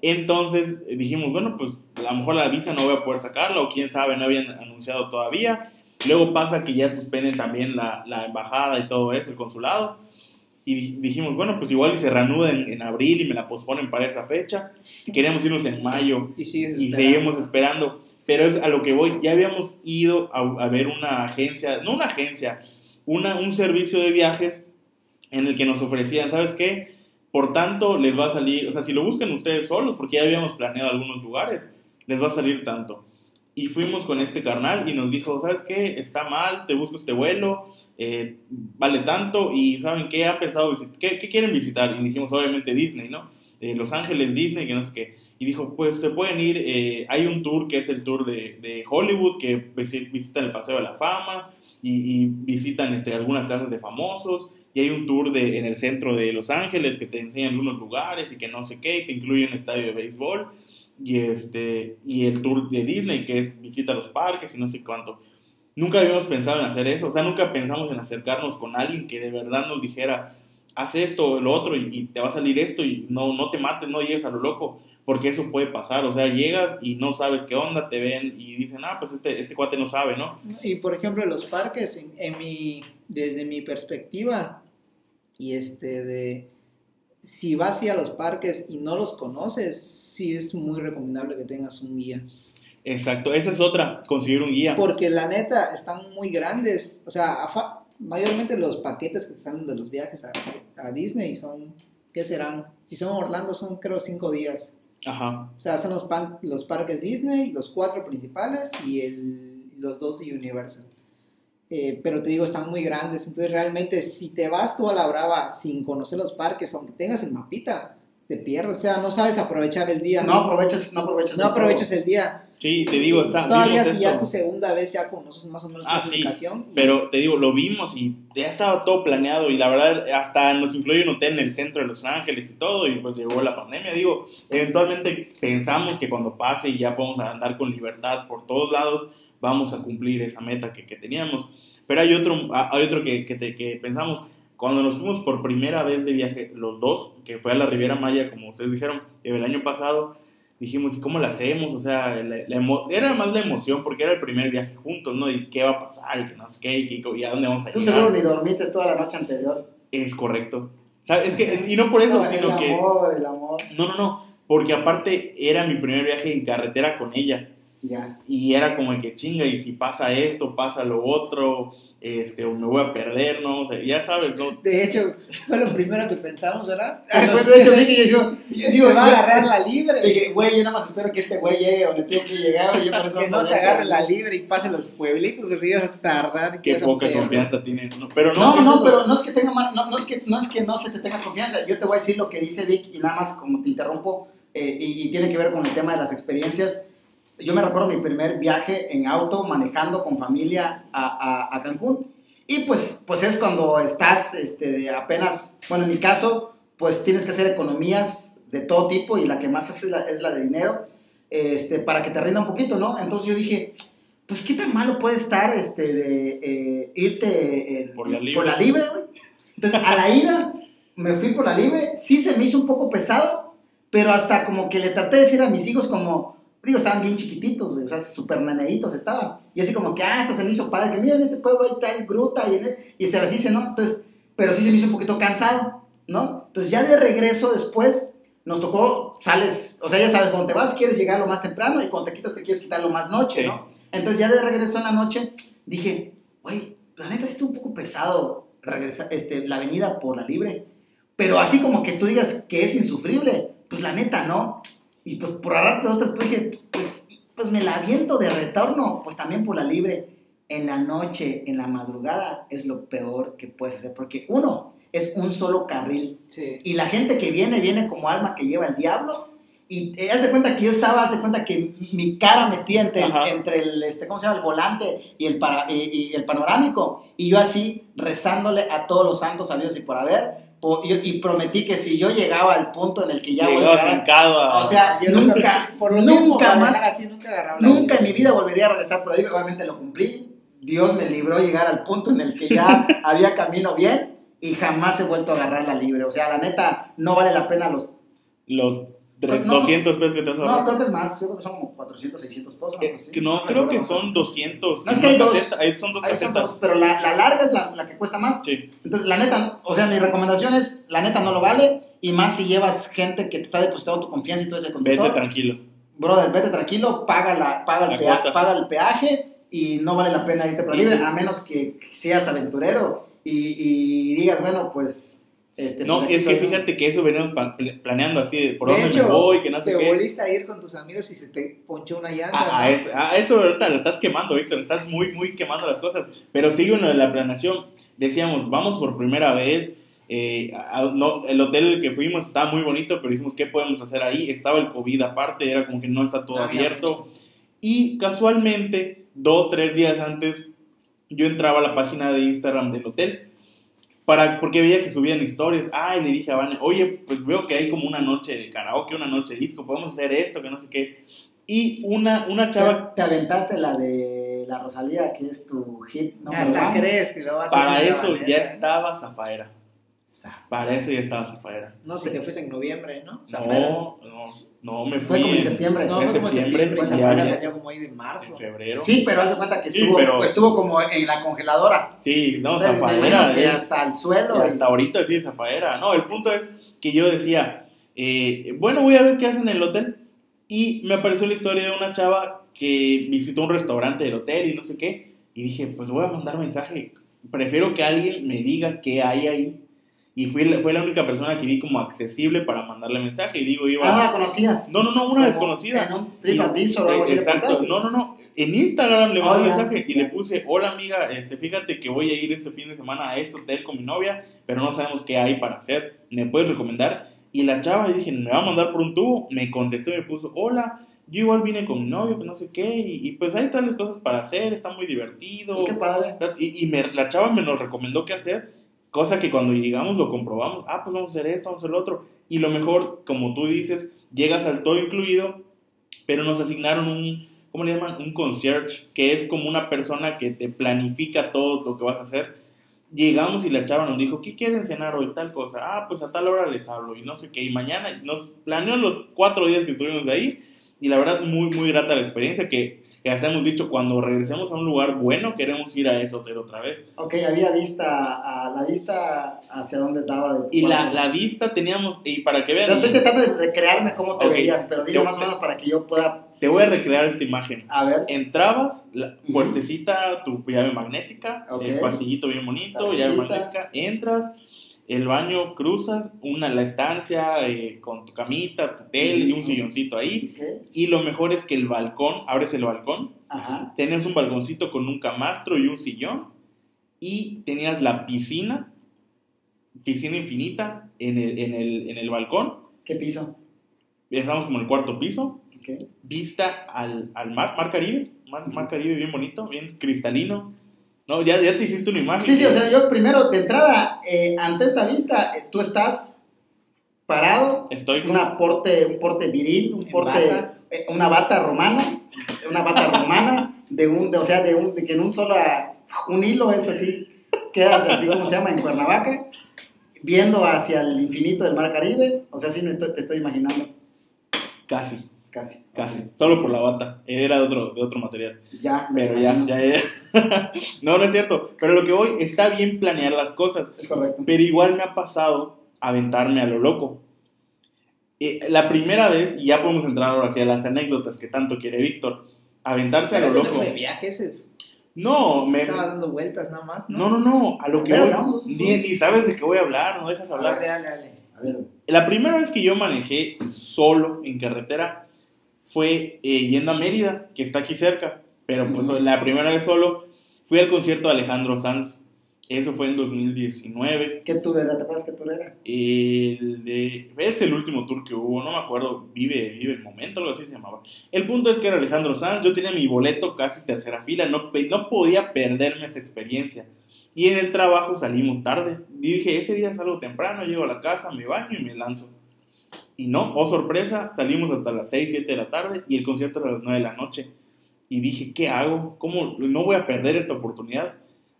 Entonces eh, dijimos, bueno, pues a lo mejor la visa no voy a poder sacarla, o quién sabe, no habían anunciado todavía. Luego pasa que ya suspenden también la, la embajada y todo eso, el consulado. Y di- dijimos, bueno, pues igual se reanuda en, en abril y me la posponen para esa fecha. Y queríamos irnos en mayo Y y seguimos esperando. Pero es a lo que voy, ya habíamos ido a, a ver una agencia, no una agencia, una, un servicio de viajes en el que nos ofrecían, ¿sabes qué? Por tanto, les va a salir, o sea, si lo buscan ustedes solos, porque ya habíamos planeado algunos lugares, les va a salir tanto. Y fuimos con este carnal y nos dijo, ¿sabes qué? Está mal, te busco este vuelo, eh, vale tanto y ¿saben qué? Han pensado, ¿qué, qué quieren visitar? Y dijimos, obviamente Disney, ¿no? de Los Ángeles, Disney, que no sé qué. Y dijo, pues se pueden ir, eh, hay un tour que es el tour de, de Hollywood, que visi- visitan el Paseo de la Fama y, y visitan este, algunas casas de famosos. Y hay un tour de, en el centro de Los Ángeles que te enseñan algunos lugares y que no sé qué, y te incluye un estadio de béisbol. Y, este, y el tour de Disney, que es visita los parques y no sé cuánto. Nunca habíamos pensado en hacer eso, o sea, nunca pensamos en acercarnos con alguien que de verdad nos dijera, haz esto o lo otro y, y te va a salir esto y no, no te mates, no llegues a lo loco, porque eso puede pasar, o sea, llegas y no sabes qué onda, te ven y dicen, ah, pues este, este cuate no sabe, ¿no? Y por ejemplo, los parques, en, en mi, desde mi perspectiva, y este de si vas a ir a los parques y no los conoces, sí es muy recomendable que tengas un guía. Exacto, esa es otra, conseguir un guía. Porque la neta están muy grandes. O sea, mayormente los paquetes que salen de los viajes a, a Disney son, ¿qué serán? Si son Orlando son creo cinco días. Ajá, O sea, son los, pan- los parques Disney, los cuatro principales y el, los dos de Universal. Eh, pero te digo, están muy grandes. Entonces, realmente, si te vas tú a la brava sin conocer los parques, aunque tengas el mapita, te pierdes. O sea, no sabes aprovechar el día. No aprovechas, no aprovechas. no aprovechas el día. sí, te digo, está, Todavía si ya es tu segunda vez, ya conoces más o menos Ah, la sí, ubicación. y- Pero te digo, lo vimos y ya estaba todo planeado y la verdad hasta nos incluye un hotel en el centro de Los Ángeles y todo y pues llegó la pandemia. Digo, eventualmente pensamos que cuando pase y ya podemos andar con libertad por todos lados, vamos a cumplir esa meta que, que teníamos. Pero hay otro, hay otro que, que, que pensamos, cuando nos fuimos por primera vez de viaje, los dos, que fue a la Riviera Maya, como ustedes dijeron, el año pasado, dijimos, ¿y cómo lo hacemos? O sea, la- la era más la emoción porque era el primer viaje juntos, ¿no? Y qué va a pasar, y que no sé qué, y, y a dónde vamos a Tú llegar. seguro ni dormiste toda la noche anterior. Es correcto. ¿Sabes? Es que, y no por eso, No, sino el que... amor, el amor. No, no, no, porque aparte era mi primer viaje en carretera con ella. Ya. Y era como que chinga, y si pasa esto, pasa lo otro, este, o me voy a perder, ¿no? O sea, ya sabes, ¿no? De hecho, fue lo primero que pensamos, ¿verdad? Ah, pues, de hecho, Vicky, yo, yo se digo, va a agarrar la libre. Dije, güey, yo nada más espero que este güey llegue donde tiene que llegar. Y yo por eso que no se agarre la libre y pase los pueblitos, porque ibas a tardar. Qué poca perder. confianza tiene. No, pero no, No, ¿qué no, pero no es que tenga mal- no, no es que no es que no se te tenga confianza. Yo te voy a decir lo que dice Vic y nada más como te interrumpo eh, y, y tiene que ver con el tema de las experiencias. Yo me recuerdo mi primer viaje en auto manejando con familia a, a- a Cancún y pues pues es cuando estás este, apenas bueno en mi caso pues tienes que hacer economías de todo tipo y la que más hace es la, es la de dinero este para que te rinda un poquito, ¿no? Entonces yo dije pues qué tan malo puede estar este de eh, irte Por la libre. por la libre, güey. Entonces, a la ida me fui por la libre, sí se me hizo un poco pesado, pero hasta como que le traté de decir a mis hijos como, digo, estaban bien chiquititos, güey, o sea, súper neneitos estaban. Y así como que, ah, hasta se me hizo padre, que mira, en este pueblo hay tal gruta y, en e-", y se las dice, ¿no? Entonces, pero sí se me hizo un poquito cansado, ¿no? Entonces, ya de regreso después, nos tocó, sales, o sea, ya sabes, cuando te vas quieres llegar lo más temprano y cuando te quitas te quieres quitar lo más noche, Sí. ¿no? Entonces, ya de regreso en la noche, dije, güey, la neta sí un poco pesado regresar, este, la avenida por la libre. Pero así como que tú digas que es insufrible, pues la neta no. Y pues por agarrarte dos, tres, pues dije, pues, pues me la aviento de retorno, pues también por la libre. En la noche, en la madrugada, es lo peor que puedes hacer. Porque uno, es un solo carril. Sí. Y la gente que viene, viene como alma que lleva el diablo. Y eh, haz de cuenta que yo estaba, haz de cuenta que mi cara metía entre, el, entre el, este, ¿cómo se llama? El volante y el, para, y, y el panorámico. Y yo así, rezándole a todos los santos sabios y por haber. Y, prometí que si yo llegaba al punto en el que ya voy a Llegabas llegar, hincado a- o sea, Yo nunca, por lo nunca más, así, nunca en mi vida volvería a regresar por ahí. Obviamente lo cumplí. Dios me libró llegar al punto en el que ya había camino bien y jamás he vuelto a agarrar la libre. O sea, la neta, no vale la pena los los No. 200 pesos que te has No, ahorrado. creo que es más. Yo creo que son como 400, 600 pesos. Eh, así. que no, No creo que son cuántos. 200. No, es que hay dos. ahí son dos Ahí son dos, pero la, la larga es la, la que cuesta más. Sí. Entonces, la neta, o sea, mi recomendación es, la neta no lo vale. Y más si llevas gente que te está depositando tu confianza y todo ese Vete conductor. tranquilo. Brother, vete tranquilo, paga, la, paga, el pea- paga el peaje y no vale la pena irte por libre, a menos que seas aventurero y, y digas, bueno, pues... Este, No, pues es que fíjate que eso venimos planeando así de por De dónde hecho, me voy, que no sé te qué. volviste a ir con tus amigos y se te ponchó una llanta. A, a ¿no? eso, a eso ahorita lo estás quemando, Víctor. Estás muy, muy quemando las cosas. Pero sigue uno de la planeación. Decíamos, vamos por primera vez. Eh, a- no, el hotel que fuimos estaba muy bonito, pero dijimos, ¿qué podemos hacer ahí? Estaba el COVID aparte, era como que no está todo No abierto. Y casualmente, dos, tres días antes, yo entraba a la página de Instagram del hotel. Para, porque veía que subían historias. Ah, y le dije a Vane, oye, pues veo que hay como una noche de karaoke, una noche de disco, podemos hacer esto, que no sé qué. Y una, una chava, Te, te aventaste la de la Rosalía, que es tu hit. No, Hasta crees que lo vas a para eso ya estaba Zafaera. Para eso ya estaba Zafaera. No sé, que fuiste en noviembre, ¿no? Zafaera. No, no, no, me fui Fue como en septiembre. No, en fue como en septiembre, pues, Zafaera salió como ahí de marzo. en febrero. Sí, pero haz de cuenta que Sí, estuvo, pero- estuvo como en la congeladora. Sí, no, Entonces, Zafaera. es- hasta el suelo. Y hasta ahorita sí, Zafaera. No, el punto es que yo decía, eh, bueno, voy a ver qué hacen en el hotel. Y me apareció la historia de una chava que visitó un restaurante del hotel y no sé qué. Y dije, pues voy a mandar mensaje. Prefiero que alguien me diga qué hay ahí. Y fui, fue la única persona que vi como accesible para mandarle mensaje. Y digo, iba... Ah, ¿no la conocías? No, no, no, una desconocida. En un TripAdvisor o algo así. le Exacto, no, no, no. En Instagram le mandé un ya, mensaje y le puse, hola amiga, este, fíjate que voy a ir este fin de semana a este hotel con mi novia, pero no sabemos qué hay para hacer, ¿me puedes recomendar? Y la chava, le dije, me va a mandar por un tubo, me contestó y me puso, hola, yo igual vine con mi novio, que no sé qué, y, y pues hay tales cosas para hacer, está muy divertido. Pues qué padre. Y, y me- la chava me nos recomendó qué hacer, cosa que cuando llegamos lo comprobamos, ah, pues vamos a hacer esto, vamos a hacer lo otro. Y lo mejor, como tú dices, llegas al todo incluido, pero nos asignaron un, ¿cómo le llaman? Un concierge, que es como una persona que te planifica todo lo que vas a hacer. Llegamos y la chava nos dijo, ¿qué quieren cenar hoy? Tal cosa. Ah, pues a tal hora les hablo y no sé qué. Y mañana nos planeó los cuatro días que estuvimos ahí y la verdad muy, muy grata la experiencia que, que hasta hemos dicho, cuando regresemos a un lugar bueno, queremos ir a ese hotel otra vez. Ok, había vista, a, la vista hacia dónde daba. De Y la, la vista teníamos, y para que O vean, sea, estoy tratando de recrearme cómo te veías, pero digo Yo- más o menos para que yo pueda. te voy a recrear esta imagen. A ver. Entrabas, la puertecita, tu llave magnética, el pasillito bien bonito, llave magnética, entras, el baño cruzas, una la estancia eh, con tu camita, tu tele y un silloncito ahí. Y lo mejor es que el balcón, abres el balcón, Ajá. tenías un balconcito con un camastro y un sillón, y tenías la piscina, piscina infinita en el, en el, en el balcón, ¿Qué piso? estamos como en el cuarto piso, Ok. vista al, al mar, mar Caribe, mar, mar Caribe bien bonito, bien cristalino. No, ya, ya te hiciste una imagen. Sí, sí, o sea, yo primero, de entrada, eh, ante esta vista, eh, tú estás parado, Estoy con... una porte, un porte viril, un porte, bata. eh, una bata romana, una bata romana, de un, de, o sea, de, un, de que en un solo, un hilo es así, quedas así, como se llama? En Cuernavaca, viendo hacia el infinito del mar Caribe, o sea, sí me estoy- te estoy imaginando, Casi, casi. casi. Solo por la bata. Era de otro, de otro material. Ya, me Pero ya, ya, ya. no, no es cierto. Pero lo que voy, está bien planear las cosas. Es correcto. Pero igual me ha pasado aventarme a lo loco. Eh, la primera vez, y ya podemos entrar ahora hacia las anécdotas que tanto quiere Víctor, aventarse a lo ese no loco. fue viaje, ese No, me, estaba dando vueltas nada más, ¿no? no, no, no, a lo que Pero voy, ni, ni sabes de qué voy a hablar, no dejas hablar. Dale, dale, dale. A ver, La primera vez que yo manejé solo en carretera fue eh, yendo a Mérida, que está aquí cerca, pero pues la primera vez solo fui al concierto de Alejandro Sanz. Eso fue en 2019. ¿qué tour era? ¿Te acuerdas qué tour era? El de, es el último tour que hubo, no me acuerdo, Vive, Vive el Momento, algo así se llamaba. El punto es que era Alejandro Sanz, yo tenía mi boleto casi tercera fila, no, no podía perderme esa experiencia. Y en el trabajo salimos tarde. Y dije, ese día salgo temprano, llego a la casa, me baño y me lanzo. Y no, oh sorpresa, salimos hasta las 6, 7 de la tarde y el concierto era a las 9 de la noche. Y dije, ¿qué hago? ¿Cómo no voy a perder esta oportunidad?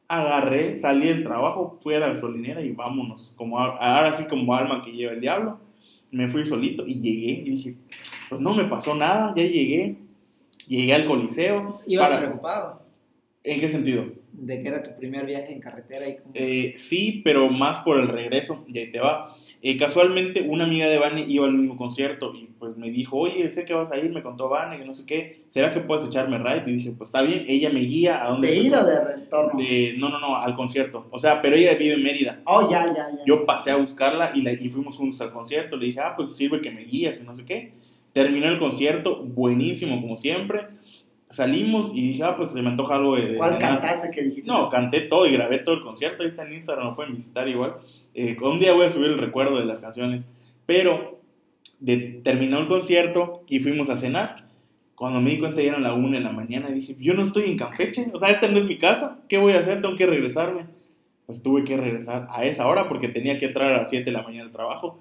Agarré, salí del trabajo, fui a la gasolinera y vámonos. Como ahora sí como alma que lleva el diablo. Me fui solito y llegué y dije, pues no me pasó nada, ya llegué. Llegué al coliseo. Ibas para- preocupado ¿En qué sentido? de que era tu primer viaje en carretera y como... Eh, sí, pero más por el regreso, y ahí te va. Eh, casualmente, una amiga de Vane iba al mismo concierto y pues me dijo, oye, sé que vas a ir, me contó Vane, que no sé qué, ¿será que puedes echarme ride? Y dije, pues está bien, ella me guía a dónde... ¿De ida de retorno? De- no, no, no, al concierto. O sea, pero ella vive en Mérida. Oh, ya, ya, ya. Yo pasé a buscarla y, la, y fuimos juntos al concierto. Le dije, ah, pues sirve que me guías y no sé qué. Terminó el concierto, buenísimo como siempre. Salimos y dije, ah, pues se me antoja algo de... de ¿Cuál cenar. cantaste que dijiste? No, canté todo y grabé todo el concierto. Ahí está en Instagram, lo pueden visitar igual. Eh, un día voy a subir el recuerdo de las canciones. Pero de- terminó el concierto y fuimos a cenar. Cuando me di cuenta ya eran la una de la mañana y dije, yo no estoy en Campeche. O sea, esta no es mi casa. ¿Qué voy a hacer? Tengo que regresarme. Pues tuve que regresar a esa hora porque tenía que entrar a las 7 de la mañana al trabajo.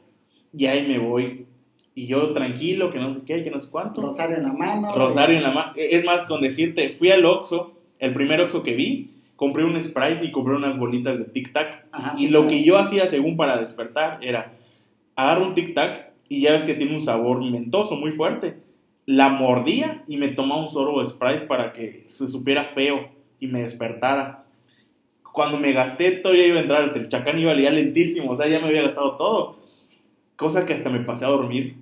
Y ahí me voy. Y yo tranquilo, que no sé qué, que no sé cuánto. Rosario en la mano. Rosario en la mano. Es más, con decirte, fui al Oxxo, el primer Oxxo que vi, compré un Sprite y compré unas bolitas de Tic Tac. Ajá, y sí, lo claro. que yo hacía según para despertar era, agarro un Tic Tac y ya ves que tiene un sabor mentoso muy fuerte. La mordía y me tomaba un sorbo de Sprite para que se supiera feo y me despertara. Cuando me gasté, todavía iba a entrar, el chacán iba ya lentísimo, o sea, ya me había gastado todo. Cosa que hasta me pasé a dormir.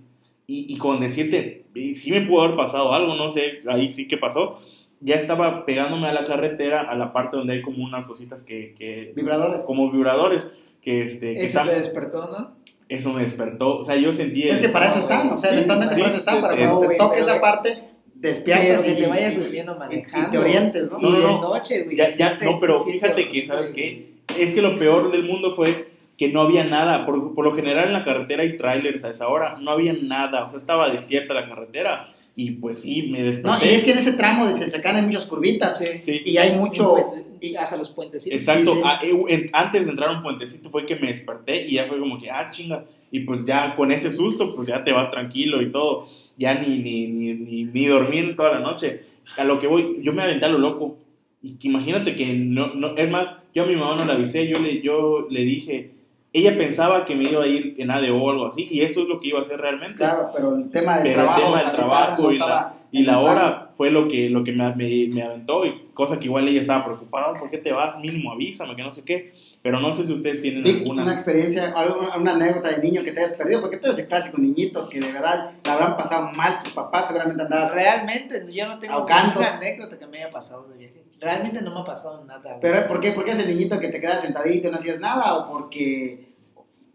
Y, y con decirte, y sí me pudo haber pasado algo, no sé, ahí sí que pasó. Ya estaba pegándome a la carretera, a la parte donde hay como unas cositas que, que Vibradores. como vibradores, que, este, que Eso te despertó, ¿no? eso me despertó. O sea, yo sentí... Es el- que para eso están, o sea, eventualmente sí, para eso están, para cuando te toque esa parte, despiertas que y te vayas y- durmiendo y manejando. te orientes, ¿no? Y No, no, de no. noche, güey. Ya, ya, no, pero fíjate que, ¿sabes qué? Es que lo peor del mundo fue que no había nada. Por, por lo general en la carretera hay trailers a esa hora. No había nada. O sea, estaba desierta la carretera. Y pues sí, me No, desperté. y es que en ese tramo de Sechacán hay muchas curvitas Sí. Sí. y hay mucho... Y- hasta los puentecitos. Exacto. sí, sí. Ah, eh, en- antes de entrar a un puentecito fue que me desperté y ya fue como que, ah, chinga. Y pues ya con ese susto, pues ya te vas tranquilo y todo. Ya ni, ni, ni, ni, ni dormir toda la noche. A lo que voy, yo me aventé a lo loco. Y que imagínate que no, no, es más, yo a mi mamá no la avisé, yo le, yo le dije, ella pensaba que me iba a ir en ADO o algo así, y eso es lo que iba a hacer realmente. Claro, pero el tema del Pero el trabajo... tema del trabajo no y la- Y la el hora fue lo que, lo que me, me, me aventó, y cosa que igual ella estaba preocupada, ¿por qué te vas? Mínimo avísame, que no sé qué. Pero no sé si ustedes tienen Vic, alguna... una experiencia, algo- una anécdota de niño que te hayas perdido, porque tú eres el clásico niñito que de verdad la habrán pasado mal tus papás, seguramente andabas... Realmente, yo no tengo ninguna anécdota que me haya pasado de viaje. Realmente no me ha pasado nada. güey. Pero ¿por qué? ¿Por qué es el niñito que te quedas sentadito y no hacías nada? ¿O porque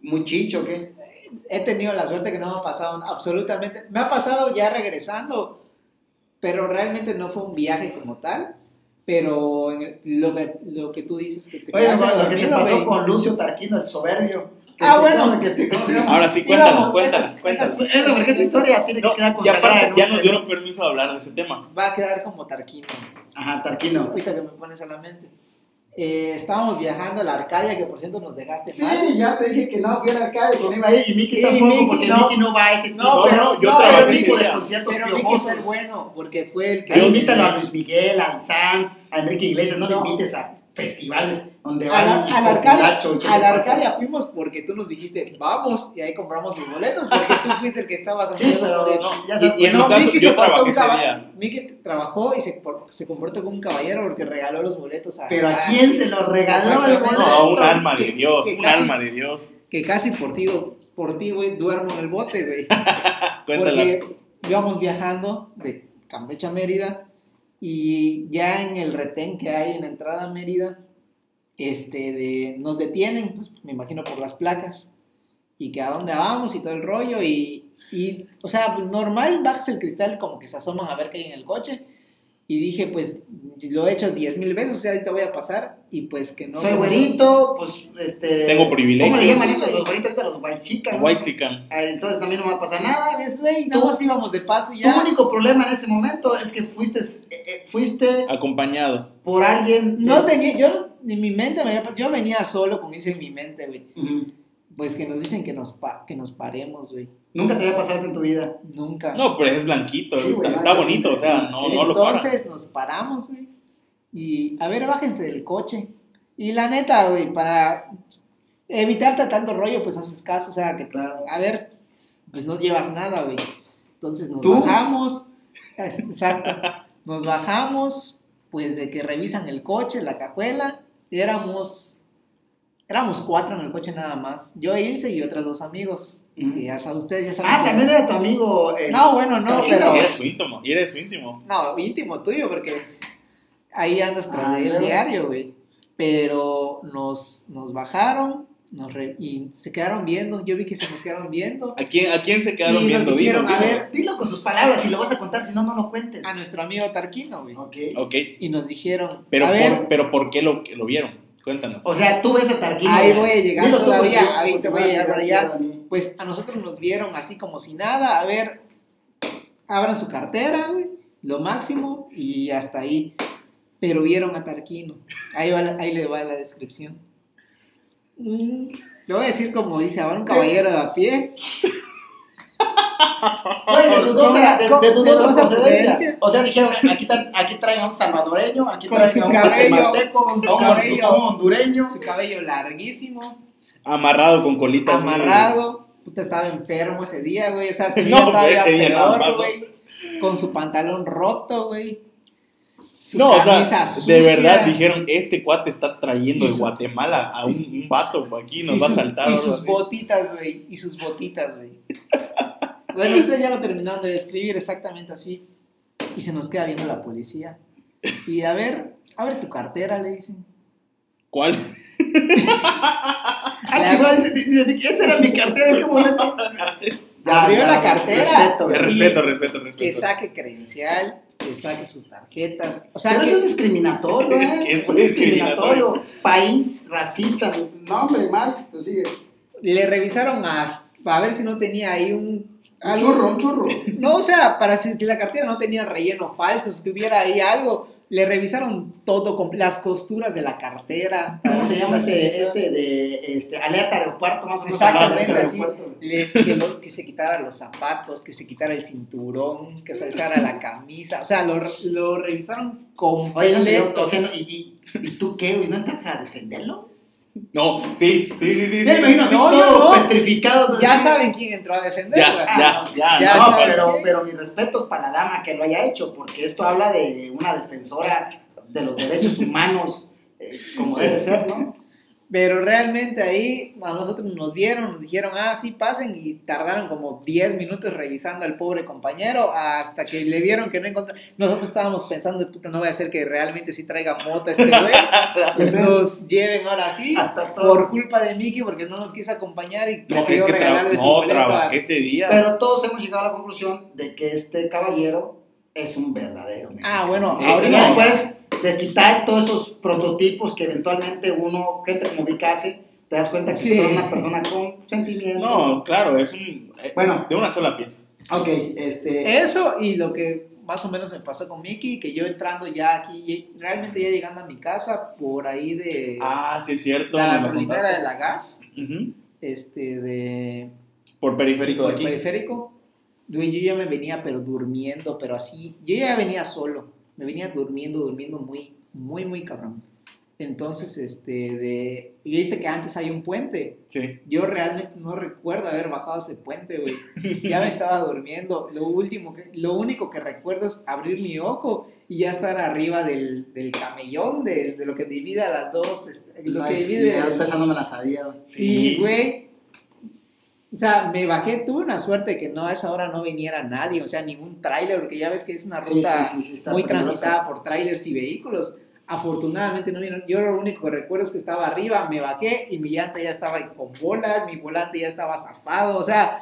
muy chicho o qué? he tenido la suerte que no me ha pasado absolutamente. Me ha pasado ya regresando, pero realmente no fue un viaje como tal. Pero lo, que, lo que tú dices que te Oye, quedaste lo que te pasó güey. con Lucio Tarquino, el soberbio. Ah, bueno. Ahora sí, cuéntanos, cuéntanos, cuéntanos. Eso, porque esa historia tiene que quedar y consagrada. aparte en ya nos dieron permiso de hablar de ese tema. Va a quedar como Tarquino. Ajá, Tarquino. Ahorita que me pones a la mente. Eh, estábamos viajando a la Arcadia, que por cierto nos dejaste mal. Sí, ya te dije que no fui al arcade, que no iba a ir, y Miki tampoco, Miki porque no. Miki no va a ese tipo, No, pero no, yo no, trabajé ese ese tipo de conciertos Pero Miki fue el bueno, porque fue el que. Ahí invítalo a Luis Miguel, al Sanz, a Enrique Iglesias, no, No. le invites a festivales donde A la, a la Arcadia, populacho, ¿y qué a la? Arcadia fuimos porque tú nos dijiste, vamos, y ahí compramos los boletos, porque tú fuiste el que estabas haciendo pero todo. No, ya sabes, y- y no, caso, Miki yo se portó un día. Miki trabajó y se, por- se comportó como un caballero porque regaló los boletos a. Pero ¿a quién se lo regaló el boleto? No, un alma de Dios, que un casi- alma de Dios. Que casi por ti, por ti, güey, duermo en el bote, güey. Porque íbamos viajando de Campeche a Mérida y ya en el retén que hay en la entrada a Mérida, este, de, nos detienen, pues me imagino por las placas, y que a dónde vamos y todo el rollo, y, y, o sea, normal, bajas el cristal como que se asoman a ver qué hay en el coche, y dije, pues, lo he hecho diez mil veces, o sea, ahorita voy a pasar, y pues que no... Soy güerito, pues, este... Tengo privilegios. ¿Cómo le llaman eso? Los güeritos, los guaychicas, ¿no? White Chicken. Ah, Entonces también no me va a pasar nada. güey, más íbamos de paso y Tu ya. único problema en ese momento es que fuiste, eh, eh, fuiste Acompañado. por alguien... No tenía, yo en mi mente, me había- yo venía solo con eso en mi mente, güey. Pues que nos dicen que nos, pa- que nos paremos, güey. Nunca te había pasado esto en tu vida. Nunca. No, pero es blanquito, Sí, güey, está, bonito, o sea, no, no lo para. Entonces nos paramos, güey. Y a ver, bájense del coche. Y la neta, güey, para evitarte tanto rollo, pues haces caso, o sea, que Claro. a ver, pues no llevas nada, güey. Entonces nos ¿Tú? bajamos, exacto, nos bajamos, pues de que revisan el coche, la cajuela, y éramos, éramos cuatro en el coche nada más, yo, Ilse y otros dos amigos, Que ya saben, ustedes ya saben. Ah, también era tu amigo... el- No, bueno, no, pero, Y eres su íntimo, y eres su íntimo. no, íntimo tuyo, porque ahí andas tras Ah, de él diario, güey. Pero nos, nos bajaron, nos re- y se quedaron viendo, yo vi que se nos quedaron viendo. ¿A quién, ¿A quién se Y quedaron nos viendo? dijeron, Dilo, a ver, Dilo con sus palabras, si lo vas a contar, si no, no lo cuentes. a nuestro amigo Tarquino, güey. Ok. Ok, Y nos dijeron, pero, a ver, por, pero ¿por qué lo, lo vieron? Cuéntanos. O sea, tú ves a Tarquino. Ahí voy a llegar Dilo todavía, ahí te voy a llegar para allá. Pues a nosotros nos vieron así como si nada, a ver, abran su cartera, güey, lo máximo y hasta ahí. Pero vieron a Tarquino. Ahí, va la- ahí le va la descripción. Mm, le voy a decir como dice, ahora un caballero de a pie. Güey, de dudosa, de, de de dudosa dudosa procedencia. procedencia. O sea, dijeron, aquí, aquí traen a un salvadoreño, aquí traen a un guatemalteco, a un hondureño. Su cabello larguísimo, Amarrado con colitas. amarrado. Puta, estaba enfermo ese día, güey. O sea, se No, todavía peor, güey. Con su pantalón roto, güey. Su No, o camisa sea, sucia. de verdad dijeron, este cuate está trayendo de Guatemala a un, un vato aquí, nos va a saltar. y o sus botitas, güey. Y sus botitas, güey. bueno, ustedes ya lo terminaron de describir exactamente así. Y se nos queda viendo la policía. Y a ver, abre tu cartera, le dicen. ¿Cuál? Ah, Vicky, esa era mi cartera, ¿en qué momento? Abrió la cartera. Respeto. Respeto, respeto, respeto. Que saque credencial, que saque sus tarjetas. O sea, Pero que- eso es discriminatorio, Es ¿eh? es Eso es discriminatorio. País racista. No, hombre, mal. Pues sigue. le revisaron más para ver si no tenía ahí un... Un churro, un churro. No, o sea, para si, si la cartera no tenía relleno falso, si tuviera ahí algo, le revisaron todo, con las costuras de la cartera. ¿Cómo se llama este, este de este, alerta aeropuerto más o menos? Exactamente así. Le- que, lo- que se quitara los zapatos, que se quitara el cinturón, que se alzara la camisa. O sea, lo, lo revisaron Oye, no, completo. pero, o sea, y, y, ¿y tú qué, güey? ¿No intentas a defenderlo? No, sí, sí, sí, sí. Ya sí. No, todo no, petrificado. ya así. saben quién entró a defenderla. Ya, ya, ya. Ya no, saben pero, pero mi respeto para la dama que lo haya hecho, porque esto habla de una defensora de los derechos humanos, eh, como debe ser, ¿no? Pero realmente ahí a nosotros nos vieron, nos dijeron, ah, sí, pasen, y tardaron como 10 minutos revisando al pobre compañero hasta que le vieron que no encontraron. Nosotros estábamos pensando, puta, no voy a hacer que realmente sí traiga mota este güey, nos lleven ahora sí, por culpa de Mickey, porque no nos quiso acompañar y No, prefirió es que tra- regalarle su no, boleto a- ese día. Pero todos hemos llegado a la conclusión de que este caballero es un verdadero mexicano. Ah, bueno, Y ahorita- después de quitar todos esos prototipos que eventualmente uno, gente como Vic hace, te das cuenta que Sí. son una persona con sentimientos. No, claro, es un. eh, Bueno. De una sola pieza. Ok, este... Eso y lo que más o menos me pasó con Mickey, que yo entrando ya aquí, realmente ya llegando a mi casa, por ahí de Ah, sí, es cierto. la gasolinera de la gas, este, de Por periférico de por aquí. periférico, yo ya me venía pero durmiendo, pero así, yo ya venía solo, me venía durmiendo, durmiendo muy, muy, muy cabrón. Entonces, este, de, viste que antes hay un puente, Sí. yo realmente no recuerdo haber bajado ese puente, güey. Ya me estaba durmiendo. Lo último que, lo único que recuerdo es abrir mi ojo y ya estar arriba del, del camellón, de, de lo que divide a las dos, este, lo no que divide. cierto, esa no me la sabía. güey. Sí, güey. O sea, me bajé, tuve una suerte que no a esa hora no viniera nadie, o sea, ningún tráiler, porque ya ves que es una ruta sí, sí, sí, está muy transitada por trailers y vehículos. Afortunadamente no vieron. Yo lo único que recuerdo es que estaba arriba, me bajé y mi llanta ya estaba ahí con bolas, mi volante ya estaba zafado. O sea,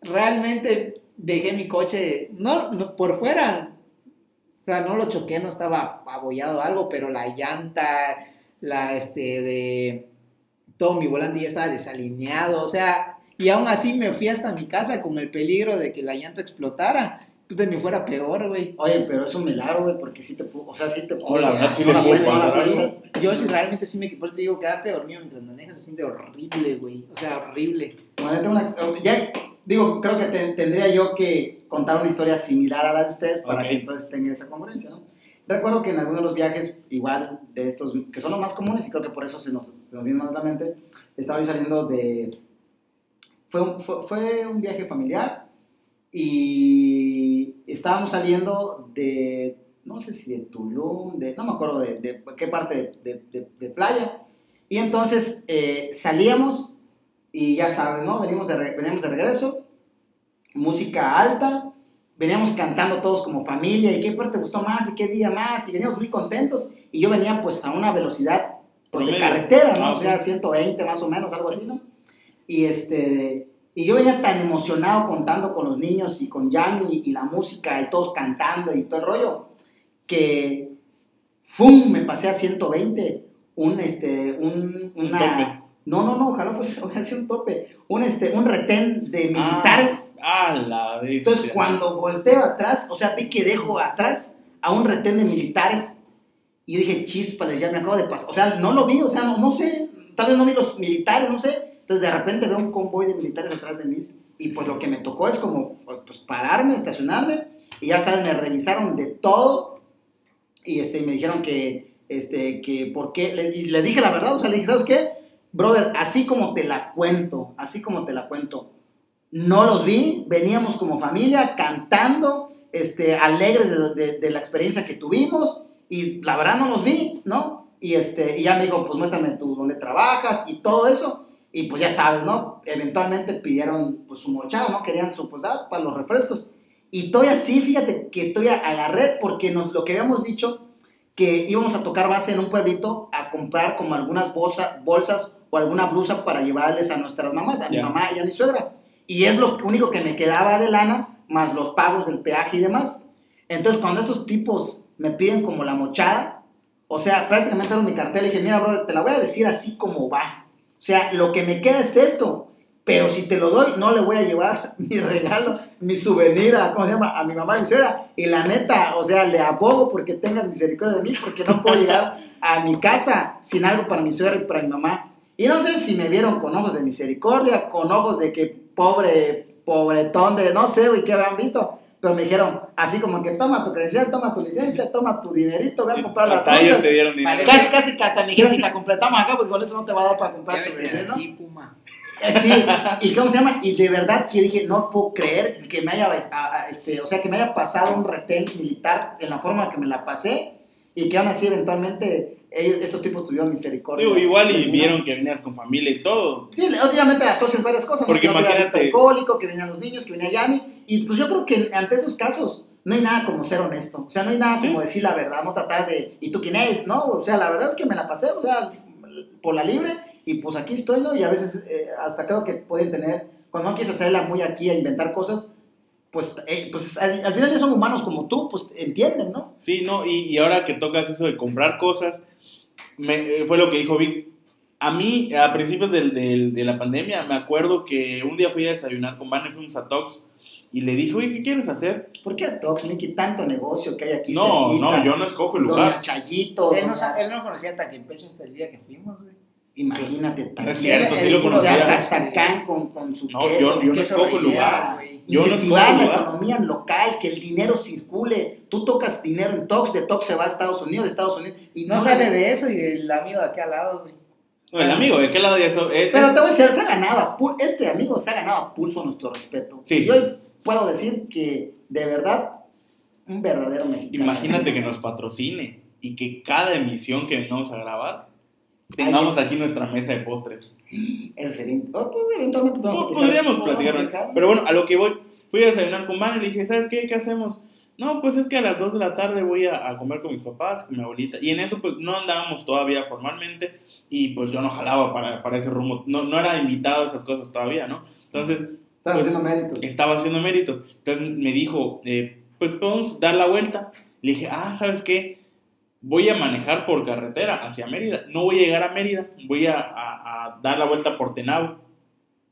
realmente dejé mi coche, no, no por fuera. O sea, no lo choqué, no estaba abollado o algo, pero la llanta, la este de todo mi volante ya estaba desalineado. O sea, y aún así me fui hasta mi casa con el peligro de que la llanta explotara. Puta, me fuera peor, güey. Oye, pero es un milagro, güey, porque sí te pudo, o sea, sí te pudo. Hola, ¿verdad? Sí sí, sí. Yo sí realmente sí me por eso te digo quedarte dormido mientras manejas se siente horrible, güey. O sea, horrible. Bueno, tengo una ya, digo, creo que te- tendría yo que contar una historia similar a la de ustedes para Ok. que entonces tenga esa congruencia, ¿no? Recuerdo que en algunos de los viajes, igual de estos, que son los más comunes y creo que por eso se nos, se nos viene más a la mente, estaba yo saliendo de... Fue un, fue, fue un viaje familiar y estábamos saliendo de, no sé si de Tulum, de, no me acuerdo de, de qué parte de, de- de playa. Y entonces eh, salíamos y ya sabes, ¿no? Venimos de, veníamos de regreso, música alta, veníamos cantando todos como familia, y qué parte te gustó más, y qué día más, y veníamos muy contentos, y yo venía pues a una velocidad pues, de carretera, ¿no? Ah, O sea, ok. 120 más o menos, algo así, ¿no? Y este, y yo venía tan emocionado contando con los niños y con Yami y, la música y todos cantando y todo el rollo, que ¡fum! me pasé a 120, un, este, un, una... No, no, no, ojalá fuese un tope, un, este, un retén de militares. Ah, la bestia. Entonces, cuando volteo atrás, o sea, vi que dejo atrás a un retén de militares. Y yo dije, chispales, ya me acabo de pasar. O sea, no lo vi, o sea, no, no sé. Tal vez no vi los militares, no sé. Entonces, de repente veo un convoy de militares atrás de mí. Y pues lo que me tocó es como, pues pararme, estacionarme. Y ya sabes, me revisaron de todo. Y este, me dijeron que, este, que, ¿por qué? Le- y le dije la verdad, o sea, le dije, ¿sabes qué? Brother, así como te la cuento, así como te la cuento, no los vi, veníamos como familia cantando, este, alegres de, de- de la experiencia que tuvimos y la verdad no los vi, ¿no? Y, este, y ya me dijo, pues muéstrame tú dónde trabajas y todo eso. Y pues ya sabes, ¿no? Eventualmente pidieron pues su mochada, ¿no? Querían su pues ah, para los refrescos. Y todavía sí, fíjate que todavía agarré porque nos, lo que habíamos dicho, que íbamos a tocar base en un pueblito a comprar como algunas bolsa- bolsas o alguna blusa para llevarles a nuestras mamás, a mi Ya. mamá y a mi suegra. Y es lo único que me quedaba de lana, más los pagos del peaje y demás. Entonces, cuando estos tipos me piden como la mochada, o sea, prácticamente era mi cartel, le dije, mira, brother, te la voy a decir así como va. O sea, lo que me queda es esto, pero si te lo doy, no le voy a llevar mi regalo, mi souvenir a, ¿cómo se llama? A mi mamá y mi suegra. Y la neta, o sea, le abogo porque tengas misericordia de mí, porque no puedo llegar a mi casa sin algo para mi suegra y para mi mamá. Y no sé si me vieron con ojos de misericordia, con ojos de que pobre, pobretón de, no sé, güey, qué habían visto. Pero me dijeron, así como que toma tu credencial, toma tu licencia, toma tu dinerito, ve a comprar la cosa. te dieron dinero. Casi, casi que hasta me dijeron y te completamos acá, porque con eso no te va a dar para comprar su ¿no? aquí, Puma. Eh, Sí, y cómo se llama, y de verdad que dije, no puedo creer que me haya, este, o sea, que me haya pasado un retén militar en la forma que me la pasé, y que aún así eventualmente ellos, estos tipos tuvieron misericordia. Digo, igual y vieron que venías con familia y todo. Sí, obviamente le asocias varias cosas. Porque que no te imagínate- alcohólico, que venían los niños, que venía Yami, y pues yo creo que ante esos casos no hay nada como ser honesto, o sea, no hay nada como Sí. decir la verdad, no tratar de, ¿y tú quién eres? No, o sea, la verdad es que me la pasé, o sea, por la libre, y pues aquí estoy, ¿no? Y a veces eh, hasta creo que pueden tener, cuando no quieres hacerla muy aquí a inventar cosas, pues, eh, pues al, al final ya son humanos como tú, pues entienden, ¿no? Sí, no, y, y ahora que tocas eso de comprar cosas, me, eh, fue lo que dijo Vic. A mí, a principios del- del- de la pandemia, me acuerdo que un día fui a desayunar con Vane, fuimos a Tox, y le dije, oye, ¿qué quieres hacer? ¿Por qué Tox, Mickey, tanto negocio que hay aquí No, cerquita? no, yo no escojo el Doña lugar. Chayito, Él no, doña- él no conocía Taquimpecho hasta el día que fuimos, güey. Imagínate, No tan es cierto, sí el- lo o O conocía. sea. Tastacán con, con su No, queso. yo- yo no escojo lugar. güey. Yo no incentivar escojo la lugar. economía local, que el dinero circule. Tú tocas dinero en Tox, de Tox se va a Estados Unidos, de Estados Unidos. Y No sale de eso y el amigo de aquí al lado, güey. No, el amigo, ¿de qué lado ya eso? Eh, Pero es- te voy a decir, se ha ganado, este amigo se ha ganado a pulso nuestro respeto. Sí. Y hoy puedo decir que, de verdad, un verdadero mexicano. Imagínate que nos patrocine y que cada emisión que vengamos a grabar tengamos aquí nuestra mesa de postres. Eso sería- oh, pues, eventualmente podemos. Podríamos platicar. Pero bueno, a lo que voy, fui a desayunar con Vane y le dije, ¿sabes qué? ¿Qué hacemos? No, pues es que a las 2 de la tarde voy a, a comer con mis papás, con mi abuelita. Y en eso pues no andábamos todavía formalmente y pues yo no jalaba para, para ese rumbo. No, no era invitado a esas cosas todavía, ¿no? Entonces Estás pues, haciendo méritos. estaba haciendo méritos. Entonces me dijo, eh, pues podemos dar la vuelta. Le dije, ah, ¿sabes qué? Voy a manejar por carretera hacia Mérida. No voy a llegar a Mérida, voy a, dar la vuelta por Tenabo.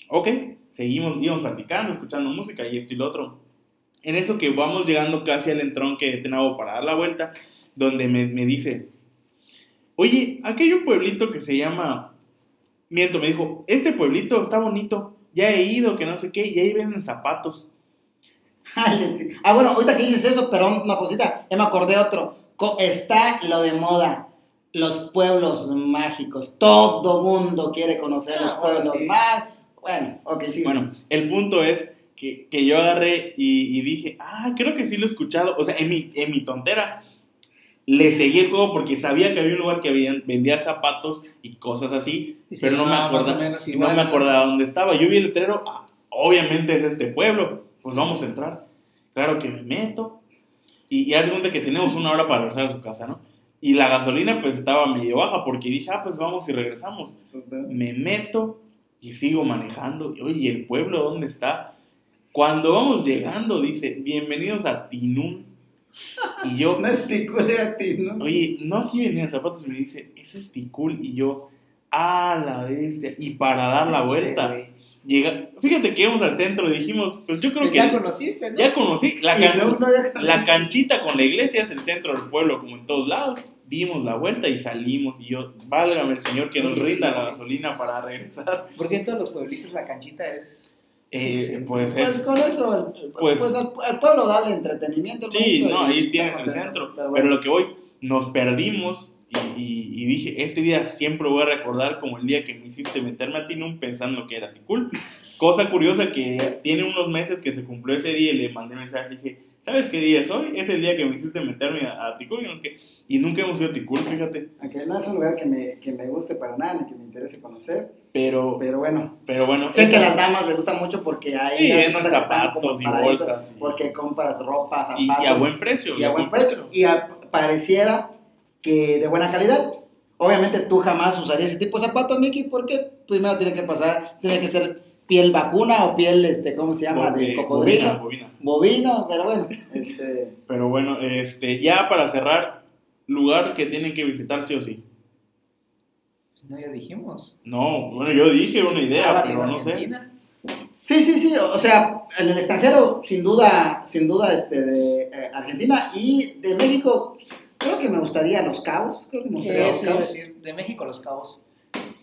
Ok, seguimos, íbamos platicando, escuchando música y esto y lo otro. En eso que vamos llegando casi al entronque de Tenabo para dar la vuelta, donde me, dice, oye, aquí un pueblito que se llama... Miento, me dijo, este pueblito está bonito, ya he ido, que no sé qué, y ahí venden zapatos. Ah, bueno, ahorita que dices eso, perdón, una cosita, ya me acordé otro. Está lo de moda, los pueblos mágicos. Todo mundo quiere conocer Ah, los bueno, pueblos sí. mágicos. Bueno, ok, sí. Bueno, el punto es que, que yo agarré y, y dije, ah, creo que sí lo he escuchado. O sea, en mi, en mi tontera le seguí el juego porque sabía que había un lugar que había- vendía zapatos y cosas así, pero no me, llamaba más o acordaba, menos no me ¿no? acordaba dónde estaba. Yo vi el letrero, ah, obviamente es este pueblo, pues vamos a entrar. Claro que me meto y, y haz de cuenta que tenemos una hora para regresar a su casa, ¿no? Y la gasolina pues estaba medio baja porque dije, ah, pues vamos y regresamos. Me meto y sigo manejando. Y, Oye, ¿y el pueblo dónde está? Cuando vamos llegando, dice, bienvenidos a Tinún. Y yo, No es ticul a ti, ¿no? oye, no aquí venían zapatos. Y me dice, ese es Ticul. Y yo, ah, la bestia. Y para dar la Este, vuelta. Llega, fíjate que íbamos al centro y dijimos, pues yo creo Pues que ya conociste, ¿no? ya conocí. La, can- no la canchita con la iglesia es el centro del pueblo, como en todos lados. Dimos la vuelta y salimos. Y yo, válgame el Señor que nos Sí, rinda sí. la gasolina para regresar. Porque en todos los pueblitos la canchita es... Eh, Sí. Pues Pues es. con eso, el- Pues- pues, al, al pueblo dale entretenimiento. Sí, no, ahí tienes el centro. Pero Pero lo que voy, nos perdimos y, y- y dije, este día siempre voy a recordar como el día que me hiciste meterme a Tinum pensando que era Ticul. Cosa curiosa que tiene unos meses que se cumplió ese día y le mandé mensaje y dije, ¿sabes qué día es hoy? Es el día que me hiciste meterme a, a Ticul y, nunca hemos ido a Ticul, fíjate. Aunque no es un lugar que me, que me guste para nada, ni que me interese conocer. Pero, Pero bueno, pero bueno. sé que a las damas les gusta mucho porque ahí Sí, zapatos y eso, bolsas y- porque compras ropa, zapatos. y, y a buen precio. y a buen precio. Y a- pareciera que de buena calidad. Obviamente tú jamás usarías ese tipo de zapatos, Mickey, porque primero tiene que pasar, tiene que ser piel vacuna o piel, este, ¿cómo se llama? De cocodrilo. Bovino, pero bueno, este, Pero bueno, este, ya para cerrar, lugar que tienen que visitar sí o sí. No, ya dijimos. No, bueno, yo dije una idea, Ah, pero no sé. Argentina. Sí, sí, sí, o sea, en el extranjero, sin duda, sin duda, este, de eh, Argentina y de México, creo que me gustaría Los Cabos, creo que me gustaría Los Cabos. decir, de México a Los Cabos.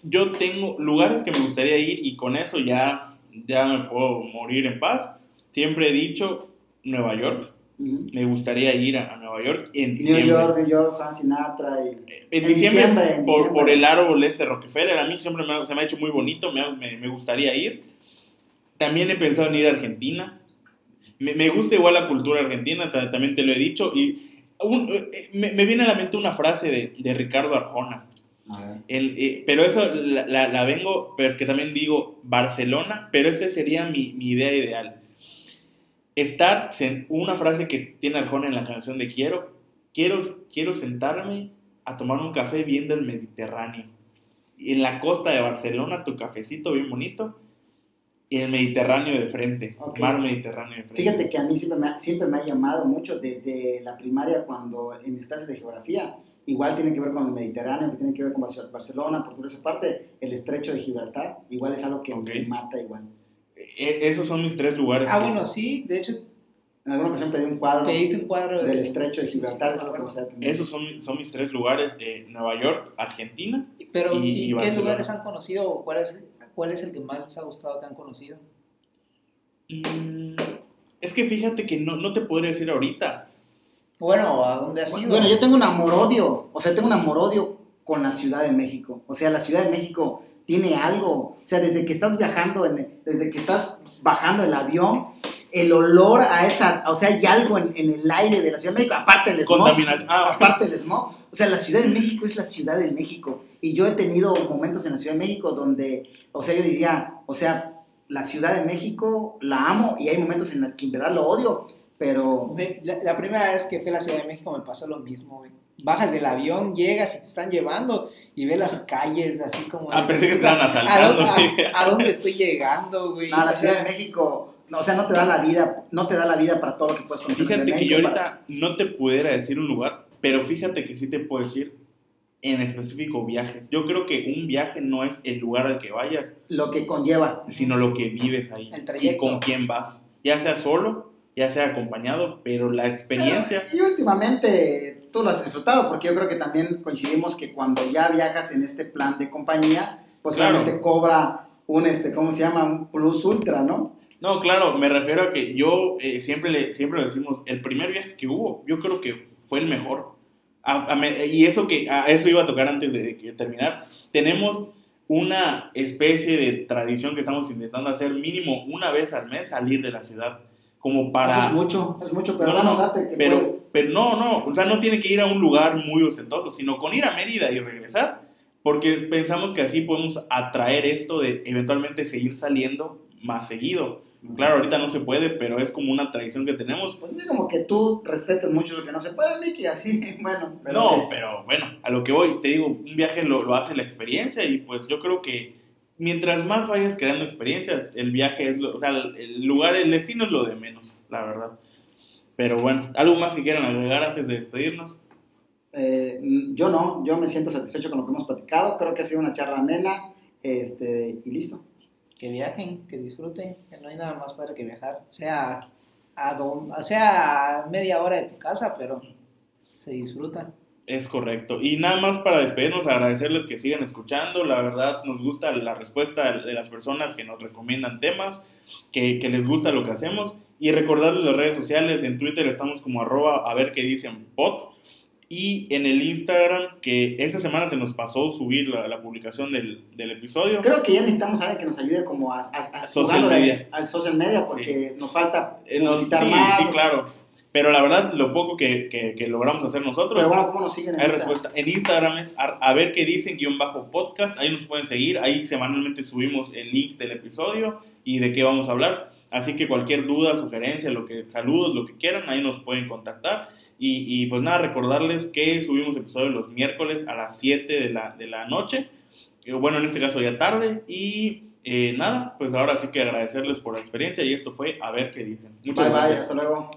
Yo tengo lugares que me gustaría ir y con eso ya, ya me puedo morir en paz. Siempre he dicho Nueva York. Me gustaría ir a, a Nueva York en New diciembre. York, New York, Frank Sinatra y... En En diciembre, diciembre, en por, diciembre. por el árbol ese Rockefeller, a mí siempre me, ha- se me ha hecho muy bonito, me, me- me gustaría ir. También he pensado en ir a Argentina. Me, me gusta igual la cultura argentina, ta- también te lo he dicho. Y un- eh, me, me viene a la mente una frase de, de Ricardo Arjona. El, eh, pero eso la, la- la vengo, porque también digo Barcelona, pero esta sería mi, mi idea ideal. Estar, una frase que tiene Arjona en la canción de Quiero, quiero, quiero sentarme a tomar un café viendo el Mediterráneo. En la costa de Barcelona, tu cafecito bien bonito, y el Mediterráneo de frente, Ok. mar Mediterráneo de frente. Fíjate que a mí siempre me, ha, siempre me ha llamado mucho desde la primaria cuando en mis clases de geografía, igual tiene que ver con el Mediterráneo, que tiene que ver con Barce- Barcelona, por toda esa parte, el estrecho de Gibraltar, igual es algo que Ok. me mata igual. E- esos son mis tres lugares. Ah, que- bueno, sí, de hecho, En alguna ocasión pedí un cuadro pediste un cuadro del de- estrecho de Sí, sí, Gibraltar, sí. Esos son, son mis tres lugares, eh, Nueva York, Argentina. Pero, y- ¿y, y qué lugares han conocido o cuál es, cuál es el que más les ha gustado que han conocido? Mm, es que fíjate que no, no te podría decir ahorita. Bueno, ¿a dónde has ido? Bueno, yo tengo un amor-odio, o sea, tengo un amor-odio con la Ciudad de México. O sea, la Ciudad de México tiene algo, o sea, desde que estás viajando, en- desde que estás bajando el avión, el olor a esa, o sea, hay algo en, en el aire de la Ciudad de México, aparte del smog. Contaminación. Ah. Aparte del smog. O sea, la Ciudad de México es la Ciudad de México. Y yo he tenido momentos en la Ciudad de México donde, o sea, yo diría, o sea, la Ciudad de México la amo y hay momentos en los que en verdad lo odio, pero... Me- La, la primera vez que fui a la Ciudad de México me pasó lo mismo, güey. Bajas del avión, llegas y te están llevando y ves las calles así como... Ah, pensé que te estaban ¿A asaltando. dónde, a- a dónde estoy llegando, güey? No, la O sea, Ciudad de México, no, o sea, no te da la vida, no te da la vida para todo lo que puedes conocer. en la Fíjate Ciudad que de yo México, ahorita no te pudiera decir un lugar, pero fíjate que sí te puedo decir en específico viajes. Yo creo que un viaje no es el lugar al que vayas, lo que conlleva. sino lo que vives ahí El y trayecto. con quién vas. Ya sea solo, ya sea acompañado, pero la experiencia... Pero, y últimamente tú lo has disfrutado, porque yo creo que también coincidimos que cuando ya viajas en este plan de compañía, pues Claro. obviamente cobra un, este, ¿cómo se llama? Un plus ultra, ¿no? No, claro, me refiero a que yo eh, siempre, le, siempre lo decimos, el primer viaje que hubo, yo creo que fue el mejor. A- a me- y eso que a eso iba a tocar antes de, terminar. Tenemos una especie de tradición que estamos intentando hacer mínimo una vez al mes salir de la ciudad. Como para... Eso es mucho, es mucho, pero No, no, date que pero, puedes. pero no, no, o sea, no tiene que ir a un lugar muy ostentoso, sino con ir a Mérida y regresar, porque pensamos que así podemos atraer esto de eventualmente seguir saliendo más seguido. Claro, ahorita no se puede, pero es como una tradición que tenemos. Pues es como que tú respetas mucho lo que no se puede, Mickey, así, bueno. Pero no, que- pero bueno, a lo que voy, te digo, un viaje lo, lo hace la experiencia y pues yo creo que mientras más vayas creando experiencias, el viaje es, lo, o sea, el- lugar, el destino es lo de menos, la verdad. Pero bueno, ¿algo más que quieran agregar antes de despedirnos? Eh, yo no, yo me siento satisfecho con lo que hemos platicado. Creo que ha sido una charla amena este, y listo. Que viajen, que disfruten, que no hay nada más padre que viajar. Sea a, don- sea a media hora de tu casa, pero se disfruta. Es correcto. Y nada más para despedirnos, agradecerles que sigan escuchando. La verdad, nos gusta la respuesta de las personas que nos recomiendan temas, que, que les gusta lo que hacemos. Y recordarles las redes sociales. En Twitter estamos como arroba a ver qué dicen pod. Y en el Instagram, que esta semana se nos pasó subir la, la publicación del, del episodio. Creo que ya necesitamos a alguien que nos ayude como a, a, a Social media. al social media porque nos falta Eh, nos- sí, más. sí, claro. Pero la verdad, lo poco que, que- que logramos hacer nosotros Pero bueno, ¿cómo nos siguen en Hay Instagram? respuesta. En Instagram es a, a ver qué dicen guion bajo podcast. Ahí nos pueden seguir. Ahí semanalmente subimos el link del episodio y de qué vamos a hablar. Así que cualquier duda, sugerencia, lo que saludos, lo que quieran, ahí nos pueden contactar. Y, y pues nada, recordarles que subimos episodios los miércoles a las 7 de la, de la noche. Eh, Bueno, en este caso ya tarde. Y eh, nada, pues ahora sí que agradecerles por la experiencia. Y esto fue a ver qué dicen. Muchas Bye, bye, hasta luego.